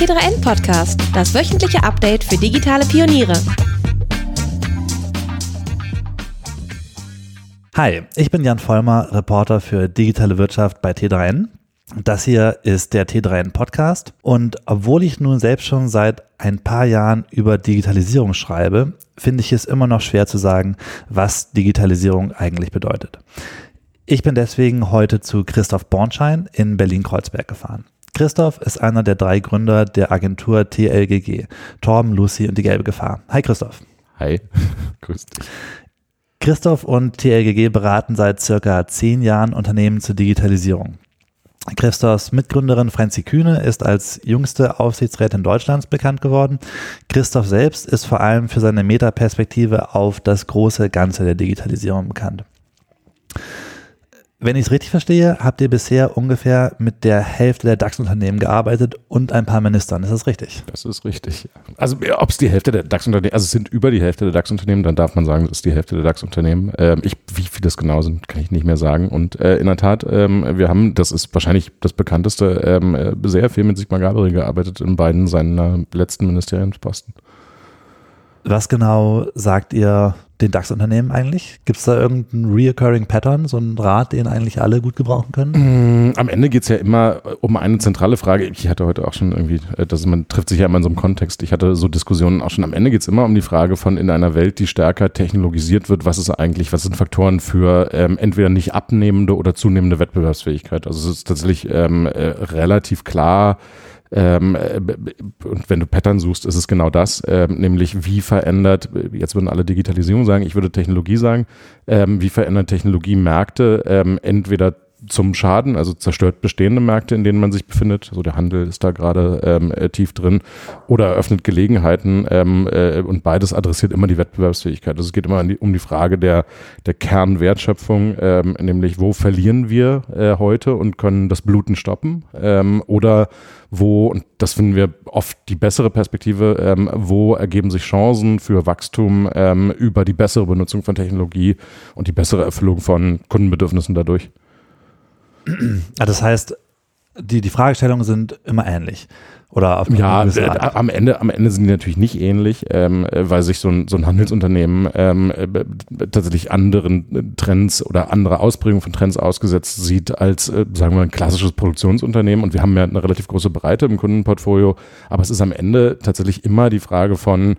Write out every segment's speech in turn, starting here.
T3N Podcast, das wöchentliche Update für digitale Pioniere. Hi, ich bin Jan Vollmer, Reporter für digitale Wirtschaft bei T3N. Das hier ist der T3N Podcast und obwohl ich nun selbst schon seit ein paar Jahren über Digitalisierung schreibe, finde ich es immer noch schwer zu sagen, was Digitalisierung eigentlich bedeutet. Ich bin deswegen heute zu Christoph Bornschein in Berlin-Kreuzberg gefahren. Christoph ist einer der drei Gründer der Agentur TLGG, Torben, Lucy und die gelbe Gefahr. Hi Christoph. Hi, grüß dich. Christoph und TLGG beraten seit circa zehn Jahren Unternehmen zur Digitalisierung. Christophs Mitgründerin Franzi Kühne ist als jüngste Aufsichtsrätin Deutschlands bekannt geworden. Christoph selbst ist vor allem für seine Metaperspektive auf das große Ganze der Digitalisierung bekannt. Wenn ich es richtig verstehe, habt ihr bisher ungefähr mit der Hälfte der DAX-Unternehmen gearbeitet und ein paar Ministern. Ist das richtig? Das ist richtig. Also ob es die Hälfte der DAX-Unternehmen, also es sind über die Hälfte der DAX-Unternehmen, dann darf man sagen, es ist die Hälfte der DAX-Unternehmen. Ähm, ich, wie viele das genau sind, kann ich nicht mehr sagen. Und äh, in der Tat, ähm, wir haben, das ist wahrscheinlich das bekannteste, ähm, äh, sehr viel mit Sigmar Gabriel gearbeitet in beiden seiner letzten Ministeriumsposten. Was genau sagt ihr den DAX-Unternehmen eigentlich? Gibt es da irgendeinen reoccurring Pattern, so einen Rat, den eigentlich alle gut gebrauchen können? Mm, am Ende geht es ja immer um eine zentrale Frage. Ich hatte heute auch schon irgendwie, äh, dass man trifft sich ja immer in so einem Kontext. Ich hatte so Diskussionen auch schon. Am Ende geht es immer um die Frage von in einer Welt, die stärker technologisiert wird, was ist eigentlich, was sind Faktoren für ähm, entweder nicht abnehmende oder zunehmende Wettbewerbsfähigkeit? Also es ist tatsächlich ähm, äh, relativ klar, ähm, äh, und wenn du Pattern suchst, ist es genau das, ähm, nämlich wie verändert, jetzt würden alle Digitalisierung sagen, ich würde Technologie sagen, ähm, wie verändert Technologie Märkte ähm, entweder zum Schaden, also zerstört bestehende Märkte, in denen man sich befindet. So also der Handel ist da gerade ähm, äh, tief drin oder eröffnet Gelegenheiten ähm, äh, und beides adressiert immer die Wettbewerbsfähigkeit. Also es geht immer um die Frage der, der Kernwertschöpfung, ähm, nämlich wo verlieren wir äh, heute und können das Bluten stoppen ähm, oder wo, und das finden wir oft die bessere Perspektive, ähm, wo ergeben sich Chancen für Wachstum ähm, über die bessere Benutzung von Technologie und die bessere Erfüllung von Kundenbedürfnissen dadurch. Ah, das heißt, die, die Fragestellungen sind immer ähnlich. Oder auf ja, äh, am Ende, am Ende sind die natürlich nicht ähnlich, ähm, weil sich so ein, so ein Handelsunternehmen ähm, äh, tatsächlich anderen Trends oder andere Ausprägungen von Trends ausgesetzt sieht als, äh, sagen wir, ein klassisches Produktionsunternehmen. Und wir haben ja eine relativ große Breite im Kundenportfolio, aber es ist am Ende tatsächlich immer die Frage von,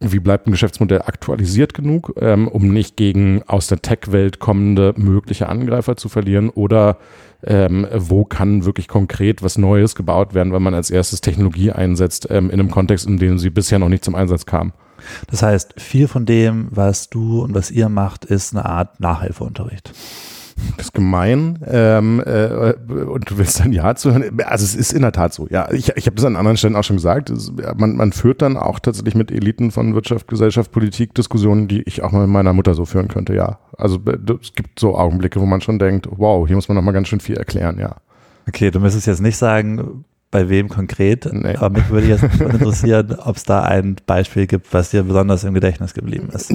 wie bleibt ein Geschäftsmodell aktualisiert genug, ähm, um nicht gegen aus der Tech-Welt kommende mögliche Angreifer zu verlieren oder ähm, wo kann wirklich konkret was Neues gebaut werden, wenn man als erstes Technologie einsetzt ähm, in einem Kontext, in dem sie bisher noch nicht zum Einsatz kam. Das heißt, viel von dem, was du und was ihr macht, ist eine Art Nachhilfeunterricht das ist gemein ähm, äh, und du willst dann Ja zu hören. Also es ist in der Tat so. Ja, ich, ich habe das an anderen Stellen auch schon gesagt. Es, man, man führt dann auch tatsächlich mit Eliten von Wirtschaft, Gesellschaft, Politik Diskussionen, die ich auch mal mit meiner Mutter so führen könnte. Ja, also es gibt so Augenblicke, wo man schon denkt, wow, hier muss man noch mal ganz schön viel erklären. Ja. Okay, du müsstest jetzt nicht sagen, bei wem konkret. Nee. Aber mich würde jetzt interessieren, ob es da ein Beispiel gibt, was dir besonders im Gedächtnis geblieben ist.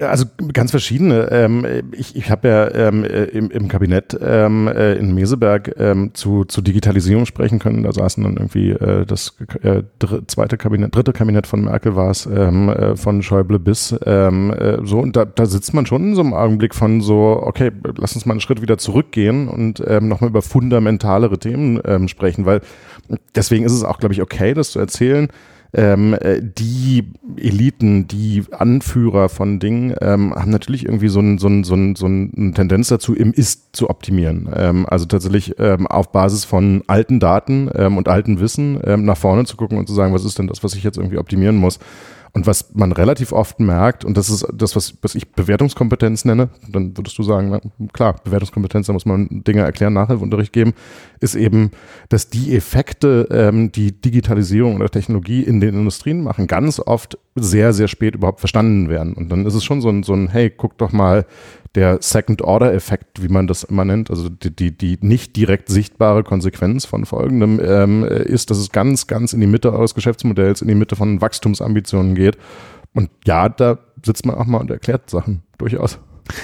Also ganz verschiedene. Ähm, ich ich habe ja ähm, im, im Kabinett ähm, äh, in Meseberg zu, zu Digitalisierung sprechen können. Da saßen dann irgendwie äh, das äh, zweite Kabinett, dritte Kabinett von Merkel war es, von Schäuble bis so. Und da, da sitzt man schon in so einem Augenblick von so, okay, lass uns mal einen Schritt wieder zurückgehen und nochmal über fundamentalere Themen sprechen, weil deswegen ist es auch, glaube ich, okay, das zu erzählen. Ähm, äh, die Eliten, die Anführer von Dingen ähm, haben natürlich irgendwie so, ein, so, ein, so, ein, so eine Tendenz dazu, im Ist zu optimieren. Ähm, also tatsächlich ähm, auf Basis von alten Daten ähm, und alten Wissen ähm, nach vorne zu gucken und zu sagen, was ist denn das, was ich jetzt irgendwie optimieren muss. Und was man relativ oft merkt, und das ist das, was, was ich Bewertungskompetenz nenne, dann würdest du sagen, na, klar, Bewertungskompetenz, da muss man Dinge erklären, Nachhilfeunterricht geben, ist eben, dass die Effekte, ähm, die Digitalisierung oder Technologie in den Industrien machen, ganz oft sehr, sehr spät überhaupt verstanden werden. Und dann ist es schon so ein, so ein hey, guck doch mal, der Second-Order-Effekt, wie man das immer nennt, also die, die, die nicht direkt sichtbare Konsequenz von folgendem ähm, ist, dass es ganz, ganz in die Mitte eures Geschäftsmodells, in die Mitte von Wachstumsambitionen geht. Und ja, da sitzt man auch mal und erklärt Sachen, durchaus.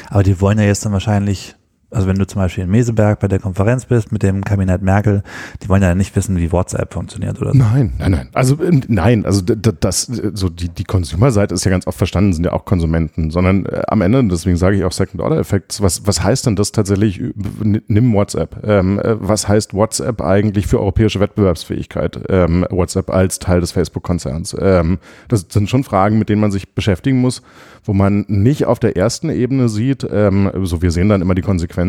Aber die wollen ja jetzt dann wahrscheinlich also wenn du zum Beispiel in Meseberg bei der Konferenz bist mit dem Kabinett Merkel, die wollen ja nicht wissen, wie WhatsApp funktioniert oder so. Nein, nein, nein. Also ähm, nein, also das, so die, die Consumer-Seite ist ja ganz oft verstanden, sind ja auch Konsumenten, sondern äh, am Ende, deswegen sage ich auch Second-Order-Effekt, was, was heißt denn das tatsächlich, nimm WhatsApp, ähm, äh, was heißt WhatsApp eigentlich für europäische Wettbewerbsfähigkeit, ähm, WhatsApp als Teil des Facebook-Konzerns? Ähm, das sind schon Fragen, mit denen man sich beschäftigen muss, wo man nicht auf der ersten Ebene sieht, ähm, so wir sehen dann immer die Konsequenzen,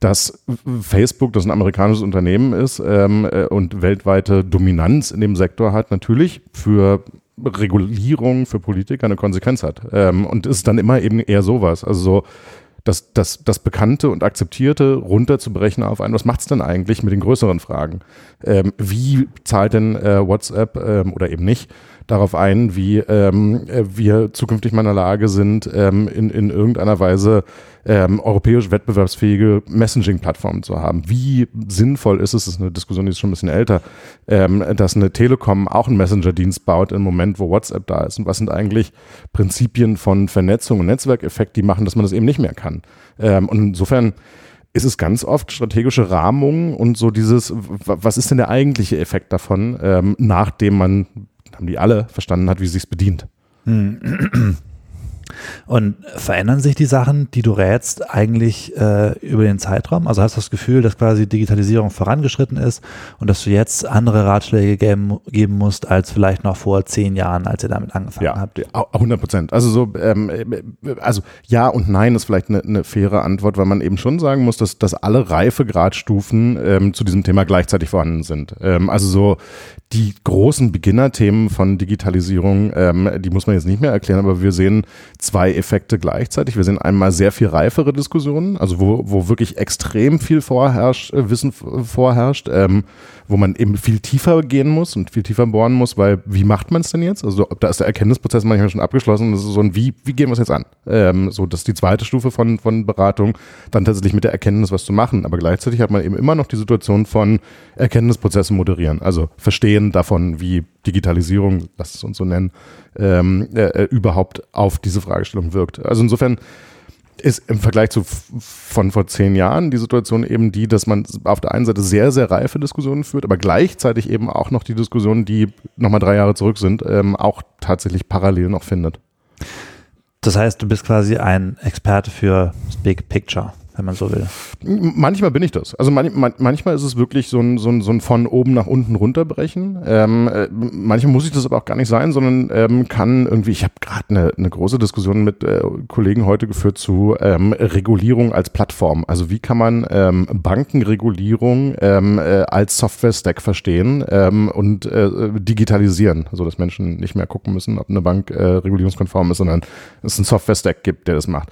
dass Facebook, das ein amerikanisches Unternehmen ist ähm, äh, und weltweite Dominanz in dem Sektor hat, natürlich für Regulierung für Politiker eine Konsequenz hat. Ähm, und ist dann immer eben eher sowas. Also so, das, das, das Bekannte und Akzeptierte runterzubrechen auf ein, was macht es denn eigentlich mit den größeren Fragen? Ähm, wie zahlt denn äh, WhatsApp ähm, oder eben nicht darauf ein, wie ähm, wir zukünftig mal in der Lage sind, ähm, in, in irgendeiner Weise ähm, europäisch wettbewerbsfähige Messaging-Plattformen zu haben. Wie sinnvoll ist es, das ist eine Diskussion, die ist schon ein bisschen älter, ähm, dass eine Telekom auch einen Messenger-Dienst baut im Moment, wo WhatsApp da ist? Und was sind eigentlich Prinzipien von Vernetzung und Netzwerkeffekt, die machen, dass man das eben nicht mehr kann? Ähm, und insofern ist es ganz oft strategische Rahmung und so dieses, was ist denn der eigentliche Effekt davon, ähm, nachdem man haben die alle verstanden hat, wie sie es bedient. Hm. Und verändern sich die Sachen, die du rätst, eigentlich äh, über den Zeitraum? Also hast du das Gefühl, dass quasi Digitalisierung vorangeschritten ist und dass du jetzt andere Ratschläge geben, geben musst, als vielleicht noch vor zehn Jahren, als ihr damit angefangen ja, habt? 100 Prozent. Also so, ähm, also ja und nein ist vielleicht eine, eine faire Antwort, weil man eben schon sagen muss, dass, dass alle Reifegradstufen ähm, zu diesem Thema gleichzeitig vorhanden sind. Ähm, also so die großen Beginnerthemen von Digitalisierung, ähm, die muss man jetzt nicht mehr erklären, aber wir sehen zwei Effekte gleichzeitig. Wir sehen einmal sehr viel reifere Diskussionen, also wo, wo wirklich extrem viel vorherrscht, äh, Wissen vorherrscht, ähm, wo man eben viel tiefer gehen muss und viel tiefer bohren muss, weil wie macht man es denn jetzt? Also da ist der Erkenntnisprozess manchmal schon abgeschlossen. Das ist so ein wie, wie gehen wir es jetzt an? Ähm, so, das ist die zweite Stufe von, von Beratung, dann tatsächlich mit der Erkenntnis was zu machen. Aber gleichzeitig hat man eben immer noch die Situation von Erkenntnisprozesse moderieren, also verstehen davon, wie Digitalisierung, lass es uns so nennen, ähm, äh, äh überhaupt auf diese Fragestellung wirkt. Also insofern ist im Vergleich zu von vor zehn Jahren die Situation eben die, dass man auf der einen Seite sehr, sehr reife Diskussionen führt, aber gleichzeitig eben auch noch die Diskussionen, die nochmal drei Jahre zurück sind, ähm, auch tatsächlich parallel noch findet. Das heißt, du bist quasi ein Experte für das Big Picture wenn man so will. Manchmal bin ich das. Also man, man, manchmal ist es wirklich so ein, so ein, so ein von oben nach unten runterbrechen. Ähm, äh, manchmal muss ich das aber auch gar nicht sein, sondern ähm, kann irgendwie, ich habe gerade eine, eine große Diskussion mit äh, Kollegen heute geführt zu ähm, Regulierung als Plattform. Also wie kann man ähm, Bankenregulierung ähm, äh, als Software-Stack verstehen ähm, und äh, digitalisieren, so dass Menschen nicht mehr gucken müssen, ob eine Bank äh, regulierungskonform ist, sondern es einen Software-Stack gibt, der das macht.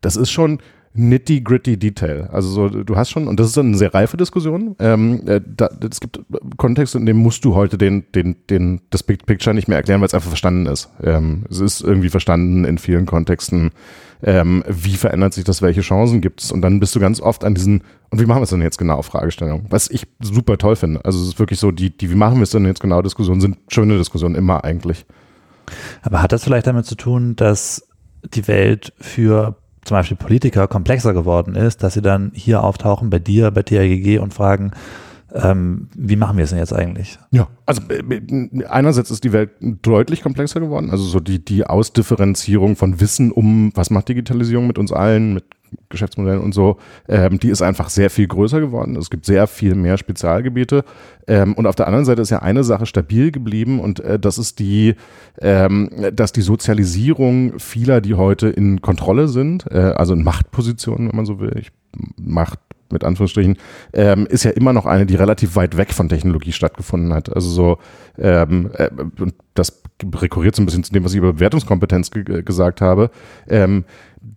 Das ist schon nitty-gritty Detail. Also so, du hast schon, und das ist eine sehr reife Diskussion, ähm, äh, da, es gibt Kontexte, in dem musst du heute den, den, den, das Big Picture nicht mehr erklären, weil es einfach verstanden ist. Ähm, es ist irgendwie verstanden in vielen Kontexten, ähm, wie verändert sich das, welche Chancen gibt es und dann bist du ganz oft an diesen, und wie machen wir es denn jetzt genau, Fragestellung, was ich super toll finde. Also es ist wirklich so, die, die wie machen wir es denn jetzt genau, Diskussionen sind schöne Diskussionen immer eigentlich. Aber hat das vielleicht damit zu tun, dass die Welt für zum Beispiel Politiker komplexer geworden ist, dass sie dann hier auftauchen bei dir, bei TRGG und fragen, ähm, wie machen wir es denn jetzt eigentlich? Ja, also äh, einerseits ist die Welt deutlich komplexer geworden, also so die, die Ausdifferenzierung von Wissen um, was macht Digitalisierung mit uns allen, mit Geschäftsmodellen und so, ähm, die ist einfach sehr viel größer geworden. Es gibt sehr viel mehr Spezialgebiete. Ähm, und auf der anderen Seite ist ja eine Sache stabil geblieben und äh, das ist die, ähm, dass die Sozialisierung vieler, die heute in Kontrolle sind, äh, also in Machtpositionen, wenn man so will, ich, Macht mit Anführungsstrichen, ähm, ist ja immer noch eine, die relativ weit weg von Technologie stattgefunden hat. Also so, ähm, äh, und das rekurriert so ein bisschen zu dem, was ich über Bewertungskompetenz ge gesagt habe. Ähm,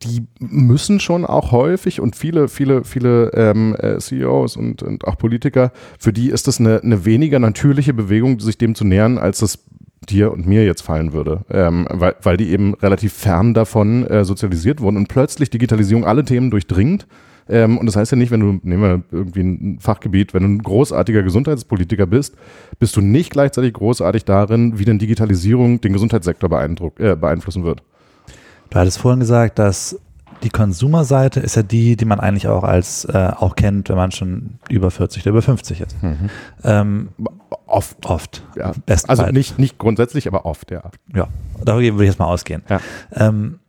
die müssen schon auch häufig und viele, viele, viele ähm, äh, CEOs und, und auch Politiker, für die ist das eine, eine weniger natürliche Bewegung, sich dem zu nähern, als das dir und mir jetzt fallen würde, ähm, weil, weil die eben relativ fern davon äh, sozialisiert wurden und plötzlich Digitalisierung alle Themen durchdringt. Ähm, und das heißt ja nicht, wenn du, nehmen wir irgendwie ein Fachgebiet, wenn du ein großartiger Gesundheitspolitiker bist, bist du nicht gleichzeitig großartig darin, wie denn Digitalisierung den Gesundheitssektor äh, beeinflussen wird. Du hattest vorhin gesagt, dass die Konsumerseite ist ja die, die man eigentlich auch als äh, auch kennt, wenn man schon über 40 oder über 50 ist. Mhm. Ähm, Oft. oft. Ja. Also nicht, nicht grundsätzlich, aber oft, ja. Ja, darüber würde ich jetzt mal ausgehen. Ja. Ähm,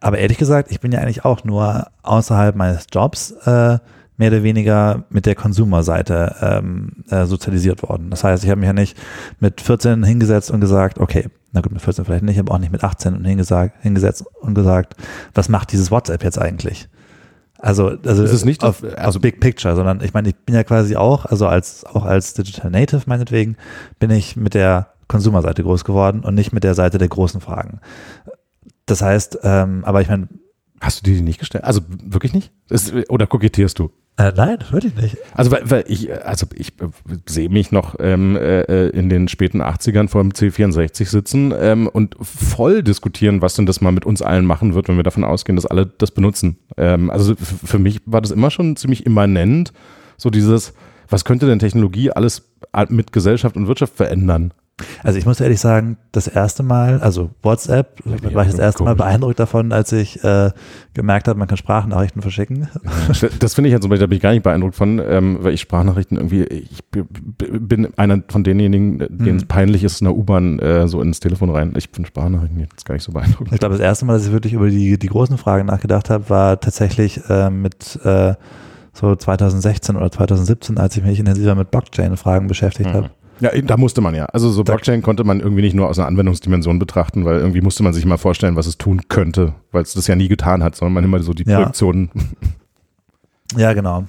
aber ehrlich gesagt, ich bin ja eigentlich auch nur außerhalb meines Jobs äh, mehr oder weniger mit der Konsumerseite ähm, äh, sozialisiert worden. Das heißt, ich habe mich ja nicht mit 14 hingesetzt und gesagt, okay, na gut, mit 14 vielleicht nicht, aber auch nicht mit 18 und hingesagt, hingesetzt und gesagt, was macht dieses WhatsApp jetzt eigentlich? Also, also Ist es nicht auf, das- auf Big Picture, sondern ich meine, ich bin ja quasi auch, also als auch als Digital Native meinetwegen, bin ich mit der Konsumerseite groß geworden und nicht mit der Seite der großen Fragen. Das heißt, ähm, aber ich meine, Hast du die nicht gestellt? Also wirklich nicht? Ist, oder kokettierst du? Äh, nein, wirklich nicht. Also weil, weil ich, äh, also ich äh, sehe mich noch ähm, äh, in den späten 80ern vor dem C64 sitzen ähm, und voll diskutieren, was denn das mal mit uns allen machen wird, wenn wir davon ausgehen, dass alle das benutzen. Ähm, also für mich war das immer schon ziemlich immanent, so dieses, was könnte denn Technologie alles mit Gesellschaft und Wirtschaft verändern? Also ich muss ehrlich sagen, das erste Mal, also WhatsApp, war ich das erste Mal komisch. beeindruckt davon, als ich äh, gemerkt habe, man kann Sprachnachrichten verschicken. Das finde ich halt zum Beispiel, da bin ich gar nicht beeindruckt von, ähm, weil ich Sprachnachrichten irgendwie, ich bin einer von denjenigen, denen es Mhm. peinlich ist, in der U-Bahn äh, so ins Telefon rein. Ich finde Sprachnachrichten jetzt gar nicht so beeindruckend. Ich glaube, das erste Mal, dass ich wirklich über die, die großen Fragen nachgedacht habe, war tatsächlich äh, mit äh, so 2016 oder 2017, als ich mich intensiver mit Blockchain-Fragen beschäftigt habe. Ja, da musste man ja. Also so Da- Blockchain konnte man irgendwie nicht nur aus einer Anwendungsdimension betrachten, weil irgendwie musste man sich mal vorstellen, was es tun könnte, weil es das ja nie getan hat, sondern man immer so die Ja. Projektionen. Ja, genau.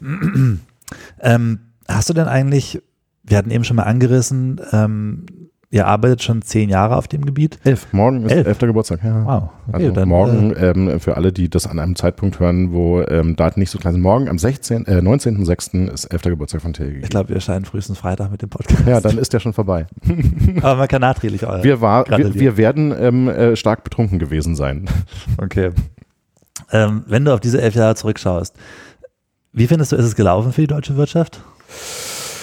ähm, hast du denn eigentlich, wir hatten eben schon mal angerissen, ähm, ihr arbeitet schon zehn Jahre auf dem Gebiet. Elf. Morgen ist Elf. elfter Geburtstag, ja. Wow. Okay, Also dann, morgen, Äh, ähm, für alle, die das an einem Zeitpunkt hören, wo ähm, Daten nicht so klein sind, morgen am 16., äh, 19.06. ist elfter Geburtstag von TLG. ich glaube, wir erscheinen frühestens Freitag mit dem Podcast. Ja, dann ist der schon vorbei. Aber man kann nachträglich euer. Wir, war, wir, wir werden ähm, äh, stark betrunken gewesen sein. Okay. Ähm, wenn du auf diese elf Jahre zurückschaust, wie findest du, ist es gelaufen für die deutsche Wirtschaft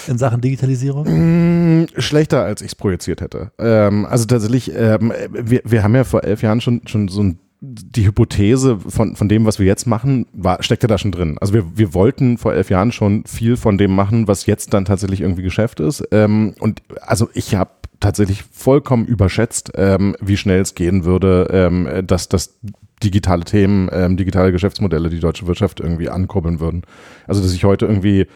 in Sachen Digitalisierung? Mm, Schlechter, als ich es projiziert hätte. Ähm, also tatsächlich, ähm, wir, wir haben ja vor elf Jahren schon, schon so ein, die Hypothese von, von dem, was wir jetzt machen, war, steckte da schon drin. Also wir, wir wollten vor elf Jahren schon viel von dem machen, was jetzt dann tatsächlich irgendwie Geschäft ist. Ähm, und also ich habe tatsächlich vollkommen überschätzt, ähm, wie schnell es gehen würde, ähm, dass das digitale Themen, ähm, digitale Geschäftsmodelle die deutsche Wirtschaft irgendwie ankurbeln würden. Also dass ich heute irgendwie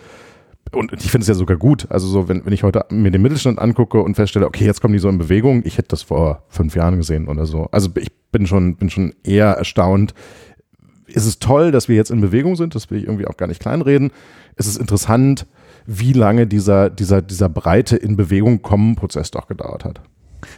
und ich finde es ja sogar gut. Also so, wenn, wenn ich heute mir den Mittelstand angucke und feststelle, okay, jetzt kommen die so in Bewegung, ich hätte das vor fünf Jahren gesehen oder so. Also ich bin schon, bin schon eher erstaunt. Es ist toll, dass wir jetzt in Bewegung sind, das will ich irgendwie auch gar nicht kleinreden. Es ist interessant, wie lange dieser, dieser, dieser breite in Bewegung kommen Prozess doch gedauert hat.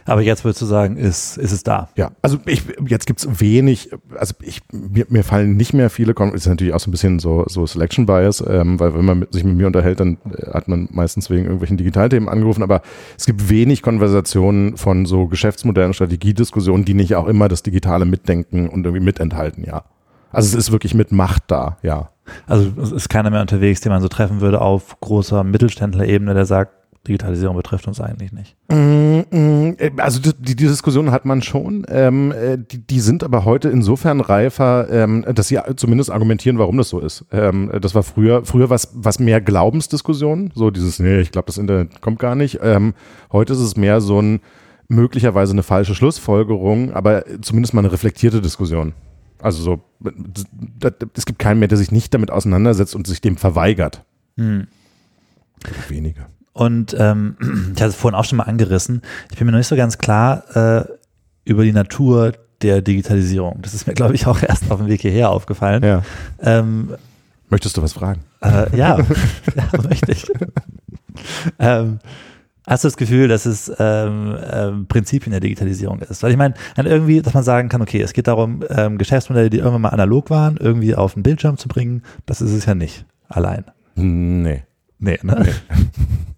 Aber jetzt würdest du sagen, ist, ist es da. Ja, also ich, jetzt gibt's wenig, also ich, mir, mir fallen nicht mehr viele, ist natürlich auch so ein bisschen so, so Selection Bias, ähm, weil wenn man mit, sich mit mir unterhält, dann äh, hat man meistens wegen irgendwelchen Digitalthemen angerufen, aber es gibt wenig Konversationen von so Geschäftsmodellen, Strategiediskussionen, die nicht auch immer das Digitale mitdenken und irgendwie mitenthalten, ja. Also es ist wirklich mit Macht da, ja. Also es ist keiner mehr unterwegs, den man so treffen würde auf großer Mittelständlerebene, der sagt, Digitalisierung betrifft uns eigentlich nicht. Mm, mm, Also die, die Diskussion hat man schon. Ähm, äh, die, die sind aber heute insofern reifer, ähm, dass sie zumindest argumentieren, warum das so ist. Ähm, das war früher, früher was, was mehr Glaubensdiskussion, so dieses, nee, ich glaube, das Internet kommt gar nicht. Ähm, heute ist es mehr so ein möglicherweise eine falsche Schlussfolgerung, aber zumindest mal eine reflektierte Diskussion. Also so, es gibt keinen mehr, der sich nicht damit auseinandersetzt und sich dem verweigert. Hm. Wenige. Und ähm, ich hatte es vorhin auch schon mal angerissen. Ich bin mir noch nicht so ganz klar äh, über die Natur der Digitalisierung. Das ist mir, glaube ich, auch erst auf dem Weg hierher aufgefallen. Ja. Ähm, Möchtest du was fragen? äh, ja, ja, möchte ich. ähm, hast du das Gefühl, dass es ähm, ähm, Prinzipien der Digitalisierung ist? Weil ich meine, irgendwie, dass man sagen kann, okay, es geht darum, ähm, Geschäftsmodelle, die irgendwann mal analog waren, irgendwie auf den Bildschirm zu bringen. Das ist es ja nicht allein. Nee. Nee, ne?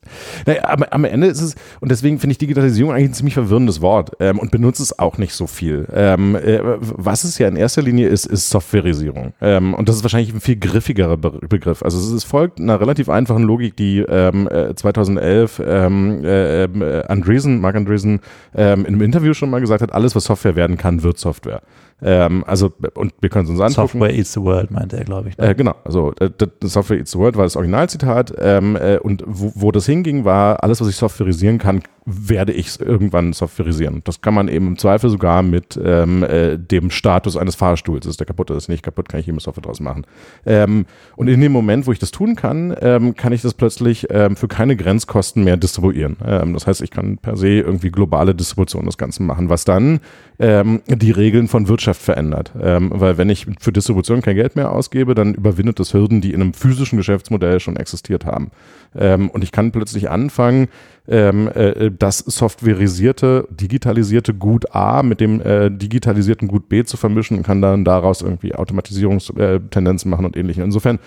Naja, am, am Ende ist es, und deswegen finde ich Digitalisierung eigentlich ein ziemlich verwirrendes Wort ähm, und benutze es auch nicht so viel. Ähm, äh, was es ja in erster Linie ist, ist Softwareisierung. Ähm, und das ist wahrscheinlich ein viel griffigerer Be Begriff. Also es, es folgt einer relativ einfachen Logik, die ähm, äh, 2011 ähm, äh, äh, Andreessen, Mark Andreessen ähm, in einem Interview schon mal gesagt hat, alles, was Software werden kann, wird Software. Ähm, also, und wir können es uns angucken. Software eats the world, meinte er, glaube ich. Ne? Äh, genau, also äh, Software eats the world war das Originalzitat. Ähm, äh, und wo, wo, das hinging, war, alles, was ich softwareisieren kann, werde ich irgendwann softwareisieren. Das kann man eben im Zweifel sogar mit ähm, äh, dem Status eines Fahrstuhls. Ist der kaputt oder ist nicht kaputt, kann ich eben Software draus machen. Ähm, und in dem Moment, wo ich das tun kann, ähm, kann ich das plötzlich ähm, für keine Grenzkosten mehr distribuieren. Ähm, das heißt, ich kann per se irgendwie globale Distribution des Ganzen machen, was dann ähm, die Regeln von Wirtschaft verändert. Ähm, weil wenn ich für Distribution kein Geld mehr ausgebe, dann überwindet das Hürden, die in einem physischen Geschäftsmodell schon existiert haben. Ähm, und ich kann plötzlich anfangen, ähm, äh, das softwareisierte, digitalisierte Gut A mit dem äh, digitalisierten Gut B zu vermischen und kann dann daraus irgendwie Automatisierungstendenzen machen und ähnliche. Insofern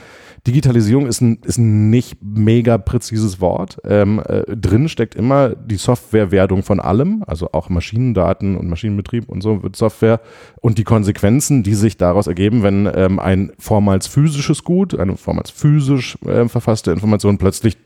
Digitalisierung ist ein, ist ein nicht mega präzises Wort. Ähm, äh, drin steckt immer die Softwarewerdung von allem, also auch Maschinendaten und Maschinenbetrieb und so wird Software und die Konsequenzen, die sich daraus ergeben, wenn ähm, ein vormals physisches Gut, eine vormals physisch äh, verfasste Information plötzlich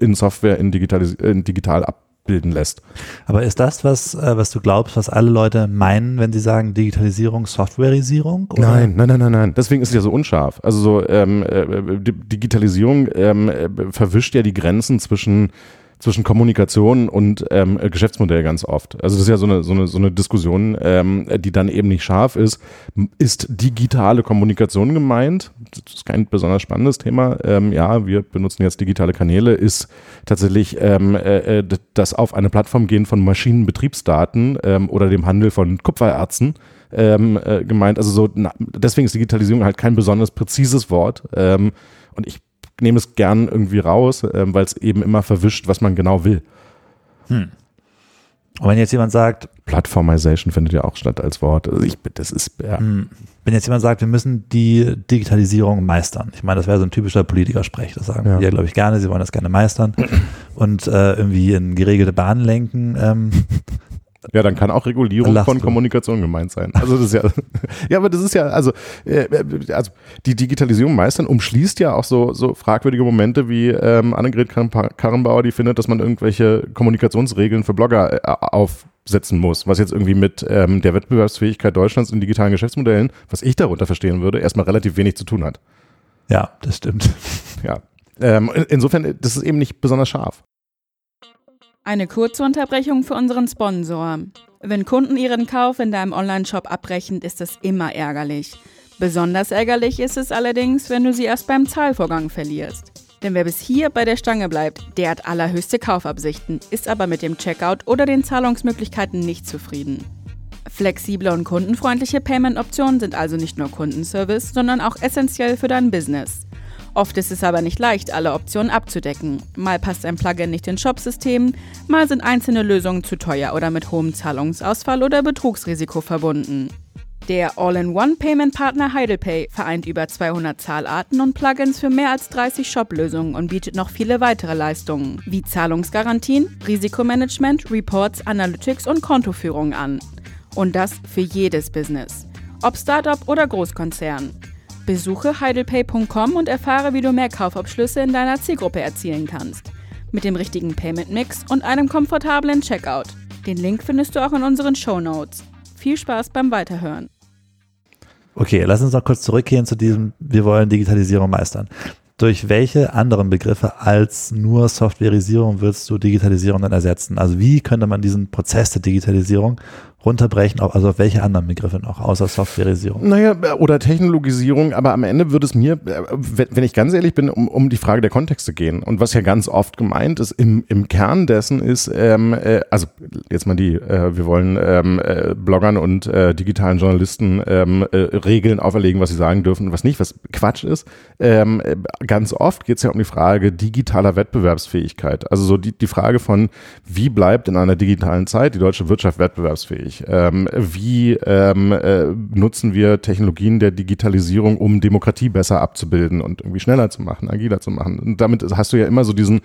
in Software in, digitalis in digital ab abbilden lässt. Aber ist das, was, äh, was du glaubst, was alle Leute meinen, wenn sie sagen Digitalisierung, Softwareisierung? Oder? Nein, nein, nein, nein, nein. Deswegen ist es ja so unscharf. Also so ähm, äh, Digitalisierung ähm, äh, verwischt ja die Grenzen zwischen zwischen Kommunikation und ähm, Geschäftsmodell ganz oft. Also das ist ja so eine, so eine, so eine Diskussion, ähm, die dann eben nicht scharf ist. Ist digitale Kommunikation gemeint? Das ist kein besonders spannendes Thema. Ähm, ja, wir benutzen jetzt digitale Kanäle. Ist tatsächlich ähm, äh, äh das auf eine Plattform gehen von Maschinenbetriebsdaten ähm, oder dem Handel von Kupfererzen ähm, äh, gemeint. Also so, na, deswegen ist Digitalisierung halt kein besonders präzises Wort. Ähm, und ich nehme es gern irgendwie raus, äh, weil es eben immer verwischt, was man genau will. Hm. Und wenn jetzt jemand sagt, Plattformization findet ja auch statt als Wort. Also ich, das ist, ja. Hm. Wenn jetzt jemand sagt, wir müssen die Digitalisierung meistern. Ich meine, das wäre so ein typischer Politikersprech. Das sagen ja. wir, glaube ich, gerne. Sie wollen das gerne meistern und äh, irgendwie in geregelte Bahnen lenken. Ähm, ja, dann kann auch Regulierung Lachst von du. Kommunikation gemeint sein. Also das ist ja, ja, aber das ist ja, also, äh, also die Digitalisierung meistern umschließt ja auch so, so fragwürdige Momente wie ähm, Annegret Karrenbauer, die findet, dass man irgendwelche Kommunikationsregeln für Blogger äh, aufsetzen muss, was jetzt irgendwie mit ähm, der Wettbewerbsfähigkeit Deutschlands in digitalen Geschäftsmodellen, was ich darunter verstehen würde, erstmal relativ wenig zu tun hat. Ja, das stimmt. Ja. Ähm, insofern, das ist eben nicht besonders scharf. Eine kurze Unterbrechung für unseren Sponsor. Wenn Kunden ihren Kauf in deinem Onlineshop abbrechen, ist es immer ärgerlich. Besonders ärgerlich ist es allerdings, wenn du sie erst beim Zahlvorgang verlierst. Denn wer bis hier bei der Stange bleibt, der hat allerhöchste Kaufabsichten, ist aber mit dem Checkout oder den Zahlungsmöglichkeiten nicht zufrieden. Flexible und kundenfreundliche Payment-Optionen sind also nicht nur Kundenservice, sondern auch essentiell für dein Business. Oft ist es aber nicht leicht, alle Optionen abzudecken. Mal passt ein Plugin nicht ins Shopsystem, mal sind einzelne Lösungen zu teuer oder mit hohem Zahlungsausfall oder Betrugsrisiko verbunden. Der All-in-One-Payment-Partner HeidelPay vereint über 200 Zahlarten und Plugins für mehr als 30 Shop-Lösungen und bietet noch viele weitere Leistungen, wie Zahlungsgarantien, Risikomanagement, Reports, Analytics und Kontoführung an. Und das für jedes Business. Ob Startup oder Großkonzern. Besuche heidelpay.com und erfahre, wie du mehr Kaufabschlüsse in deiner Zielgruppe erzielen kannst. Mit dem richtigen Payment Mix und einem komfortablen Checkout. Den Link findest du auch in unseren Show Notes. Viel Spaß beim Weiterhören. Okay, lass uns noch kurz zurückgehen zu diesem, wir wollen Digitalisierung meistern. Durch welche anderen Begriffe als nur Softwareisierung würdest du Digitalisierung dann ersetzen? Also wie könnte man diesen Prozess der Digitalisierung runterbrechen, also auf welche anderen Begriffe noch, außer Softwareisierung? Naja, oder Technologisierung, aber am Ende würde es mir, äh, wenn ich ganz ehrlich bin, um, um die Frage der Kontexte gehen. Und was ja ganz oft gemeint ist, im, im Kern dessen ist, ähm, äh, also jetzt mal die, äh, wir wollen ähm, äh, Bloggern und äh, digitalen Journalisten ähm, äh, Regeln auferlegen, was sie sagen dürfen und was nicht, was Quatsch ist. Ähm, äh, ganz oft geht es ja um die Frage digitaler Wettbewerbsfähigkeit. Also so die, die Frage von, wie bleibt in einer digitalen Zeit die deutsche Wirtschaft wettbewerbsfähig? Wichtig. Ähm, wie ähm, äh, nutzen wir Technologien der Digitalisierung, um Demokratie besser abzubilden und irgendwie schneller zu machen, agiler zu machen? Und damit hast du ja immer so diesen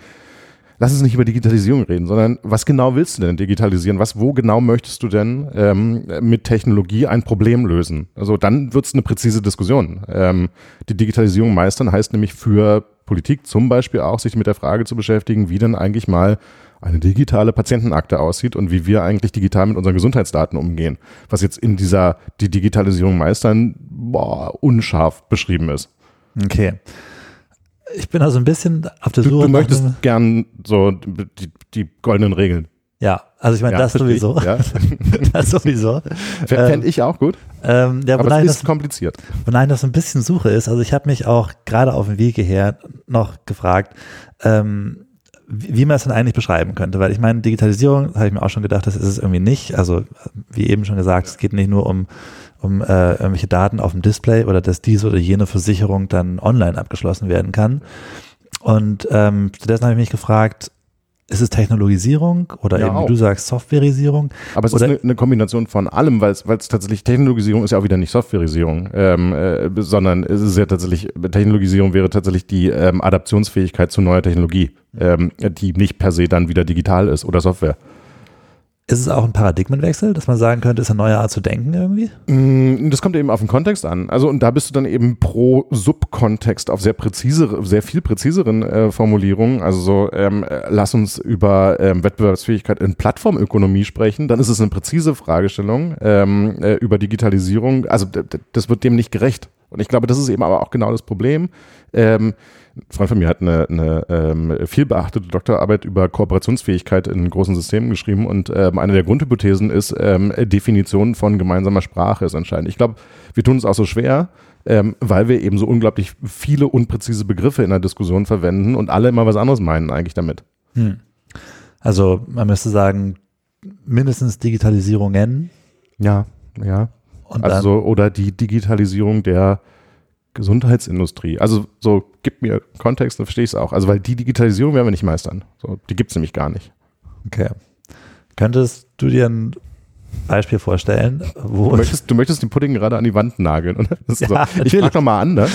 Lass uns nicht über Digitalisierung reden, sondern was genau willst du denn digitalisieren? Was, wo genau möchtest du denn ähm, mit Technologie ein Problem lösen? Also dann wird es eine präzise Diskussion. Ähm, die Digitalisierung meistern heißt nämlich für Politik zum Beispiel auch, sich mit der Frage zu beschäftigen, wie denn eigentlich mal eine digitale Patientenakte aussieht und wie wir eigentlich digital mit unseren Gesundheitsdaten umgehen, was jetzt in dieser die Digitalisierung meistern boah, unscharf beschrieben ist. Okay. Ich bin also ein bisschen auf der Du, Suche. du nach möchtest gern so die, die goldenen Regeln. ja, also ich meine, Ja, das verstehe ich, sowieso. Ja. das sowieso. Fände ich auch gut, Ähm, ja, aber es das ist kompliziert. Wonach ich das ein bisschen suche ist, also ich habe mich auch gerade auf dem Weg hierher noch gefragt, ähm, wie, man es denn eigentlich beschreiben könnte, weil ich meine, Digitalisierung, habe ich mir auch schon gedacht, das ist es irgendwie nicht. Also wie eben schon gesagt, es geht nicht nur um, um äh, irgendwelche Daten auf dem Display oder dass diese oder jene Versicherung dann online abgeschlossen werden kann. Und ähm, stattdessen habe ich mich gefragt, ist es Technologisierung oder Ja, eben, auch. wie du sagst, Softwareisierung? Aber es Oder- ist eine, eine Kombination von allem, weil es weil es tatsächlich Technologisierung ist ja auch wieder nicht Softwareisierung, ähm, äh, sondern es ist ja tatsächlich, Technologisierung wäre tatsächlich die ähm, Adaptionsfähigkeit zu neuer Technologie, ähm, die nicht per se dann wieder digital ist oder Software. Ist es auch ein Paradigmenwechsel, dass man sagen könnte, ist eine neue Art zu denken irgendwie? Mm, Das kommt eben auf den Kontext an. Also und da bist du dann eben pro Subkontext auf sehr präzise, sehr viel präziseren äh, Formulierungen. Also so, ähm, äh, lass uns über ähm, Wettbewerbsfähigkeit in Plattformökonomie sprechen. Dann ist es eine präzise Fragestellung ähm, äh, über Digitalisierung. Also das wird dem nicht gerecht. Und ich glaube, das ist eben aber auch genau das Problem. Ähm, ein Freund von mir hat eine, eine ähm, viel beachtete Doktorarbeit über Kooperationsfähigkeit in großen Systemen geschrieben und ähm, eine der Grundhypothesen ist, ähm, Definition von gemeinsamer Sprache ist entscheidend. Ich glaube, wir tun es auch so schwer, ähm, weil wir eben so unglaublich viele unpräzise Begriffe in der Diskussion verwenden und alle immer was anderes meinen eigentlich damit. Hm. Also man müsste sagen, mindestens Digitalisierungen Ja, ja. und Also dann, oder die Digitalisierung der Gesundheitsindustrie. Also so, gib mir Kontext, dann verstehe ich es auch. Also weil die Digitalisierung werden wir nicht meistern. So, die gibt es nämlich gar nicht. okay. Könntest du dir ein Beispiel vorstellen, wo Du möchtest, du möchtest den Pudding gerade an die Wand nageln, oder? Ja, so. Ich frag noch mal an, ne?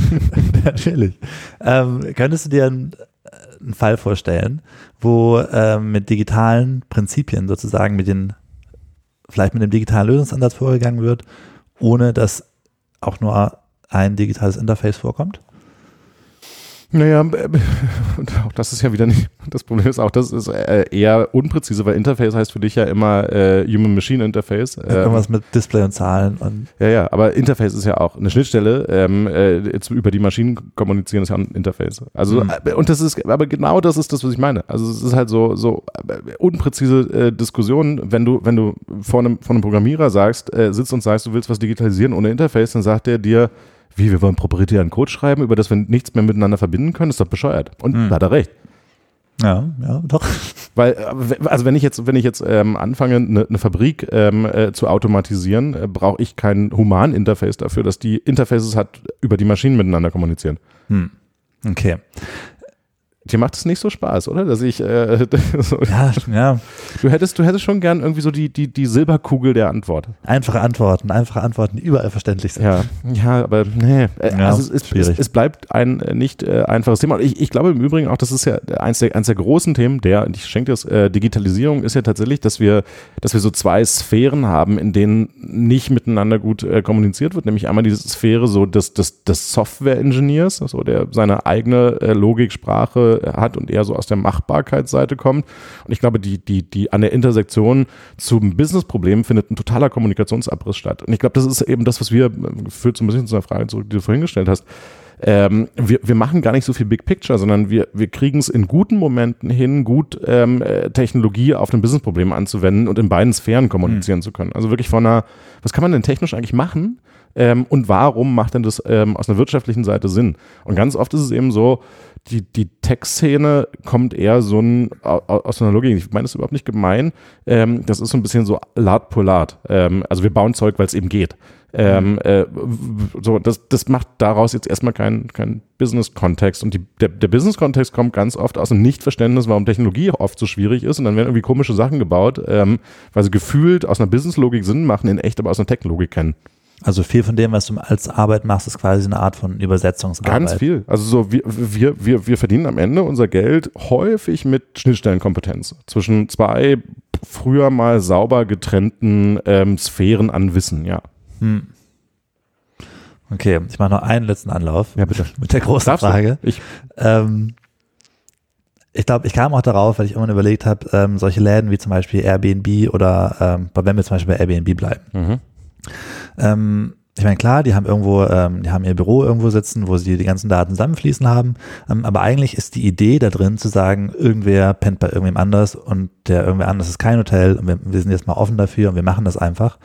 natürlich. Ähm, könntest du dir einen, einen Fall vorstellen, wo ähm, mit digitalen Prinzipien sozusagen mit den, vielleicht mit dem digitalen Lösungsansatz vorgegangen wird, ohne dass auch nur ein digitales Interface vorkommt? Naja, äh, auch das ist ja wieder nicht, das Problem ist auch, das ist äh, eher unpräzise, weil Interface heißt für dich ja immer äh, Human-Machine-Interface. Ähm, Irgendwas mit Display und Zahlen und ja, ja, aber Interface ist ja auch eine Schnittstelle, ähm, äh, jetzt über die Maschinen kommunizieren ist ja ein Interface. Also, Mhm. und das ist, aber genau das ist das, was ich meine. Also es ist halt so, so unpräzise äh, Diskussionen, wenn du, wenn du vor einem, vor einem Programmierer sagst, sitzt und sagst, du willst was digitalisieren ohne Interface, dann sagt er dir, wie, wir wollen proprietären Code schreiben, über das wir nichts mehr miteinander verbinden können, ist doch bescheuert. Und Mhm. da hat er recht. ja, ja, doch. Weil, äh, also wenn ich jetzt, wenn ich jetzt ähm, anfange, eine ne Fabrik ähm, äh, zu automatisieren, äh, brauche ich kein Human-Interface dafür, dass die Interfaces hat, über die Maschinen miteinander kommunizieren. Hm. Okay. Dir macht es nicht so Spaß, oder? Dass ich, äh, so, Ja, ja. du hättest, du hättest schon gern irgendwie so die, die, die Silberkugel der Antwort. Einfache Antworten, einfache Antworten, die überall verständlich sind. Ja, ja, aber nee. Äh, Ja, also es, ist, es, schwierig. es bleibt ein äh, nicht äh, einfaches Thema. Und ich, ich glaube im Übrigen auch, das ist ja eins der, eins der großen Themen, der, und ich schenke das, äh, Digitalisierung ist ja tatsächlich, dass wir, dass wir so zwei Sphären haben, in denen nicht miteinander gut äh, kommuniziert wird. Nämlich einmal diese Sphäre so des, des, des Software-Engineers, also der seine eigene äh, Hat und eher so aus der Machbarkeitsseite kommt. Und ich glaube, die, die, die an der Intersektion zum Businessproblem findet ein totaler Kommunikationsabriss statt. Und ich glaube, das ist eben das, was wir, äh, führt so ein bisschen zu einer Frage zurück, die du vorhin gestellt hast. Ähm, wir, wir machen gar nicht so viel Big Picture, sondern wir, wir kriegen es in guten Momenten hin, gut ähm, äh, Technologie auf ein Businessproblem anzuwenden und in beiden Sphären kommunizieren zu können. Also wirklich von einer, was kann man denn technisch eigentlich machen? Ähm, und warum macht denn das ähm, aus einer wirtschaftlichen Seite Sinn? Und ganz oft ist es eben so, die, die Tech-Szene kommt eher so ein, au- au- aus einer Logik. Ich meine das ist überhaupt nicht gemein. Ähm, das ist so ein bisschen so Lard pour Lard. Ähm, also wir bauen Zeug, weil es eben geht. Ähm, äh, w- so, das, das macht daraus jetzt erstmal keinen kein Business-Kontext. Und die, der, der Business-Kontext kommt ganz oft aus einem Nichtverständnis, warum Technologie oft so schwierig ist. Und dann werden irgendwie komische Sachen gebaut, ähm, weil sie gefühlt aus einer Business-Logik Sinn machen, in echt aber aus einer Tech-Logik kennen. Also viel von dem, was du als Arbeit machst, ist quasi eine Art von Übersetzungsarbeit. Ganz viel. Also so wir, wir, wir, wir verdienen am Ende unser Geld häufig mit Schnittstellenkompetenz zwischen zwei früher mal sauber getrennten ähm, Sphären an Wissen, ja. Hm. Okay, ich mache noch einen letzten Anlauf Ja, bitte. mit der großen Darfst du? Frage. Ich, Ähm, ich glaube, ich kam auch darauf, weil ich irgendwann überlegt habe, ähm, solche Läden wie zum Beispiel Airbnb oder ähm, wenn wir zum Beispiel bei Airbnb bleiben. Mhm. Ähm, ich meine, klar, die haben irgendwo, ähm, die haben ihr Büro irgendwo sitzen, wo sie die ganzen Daten zusammenfließen haben. Ähm, aber eigentlich ist die Idee da drin zu sagen, irgendwer pennt bei irgendwem anders und der irgendwer anders ist kein Hotel und wir, wir sind jetzt mal offen dafür und wir machen das einfach.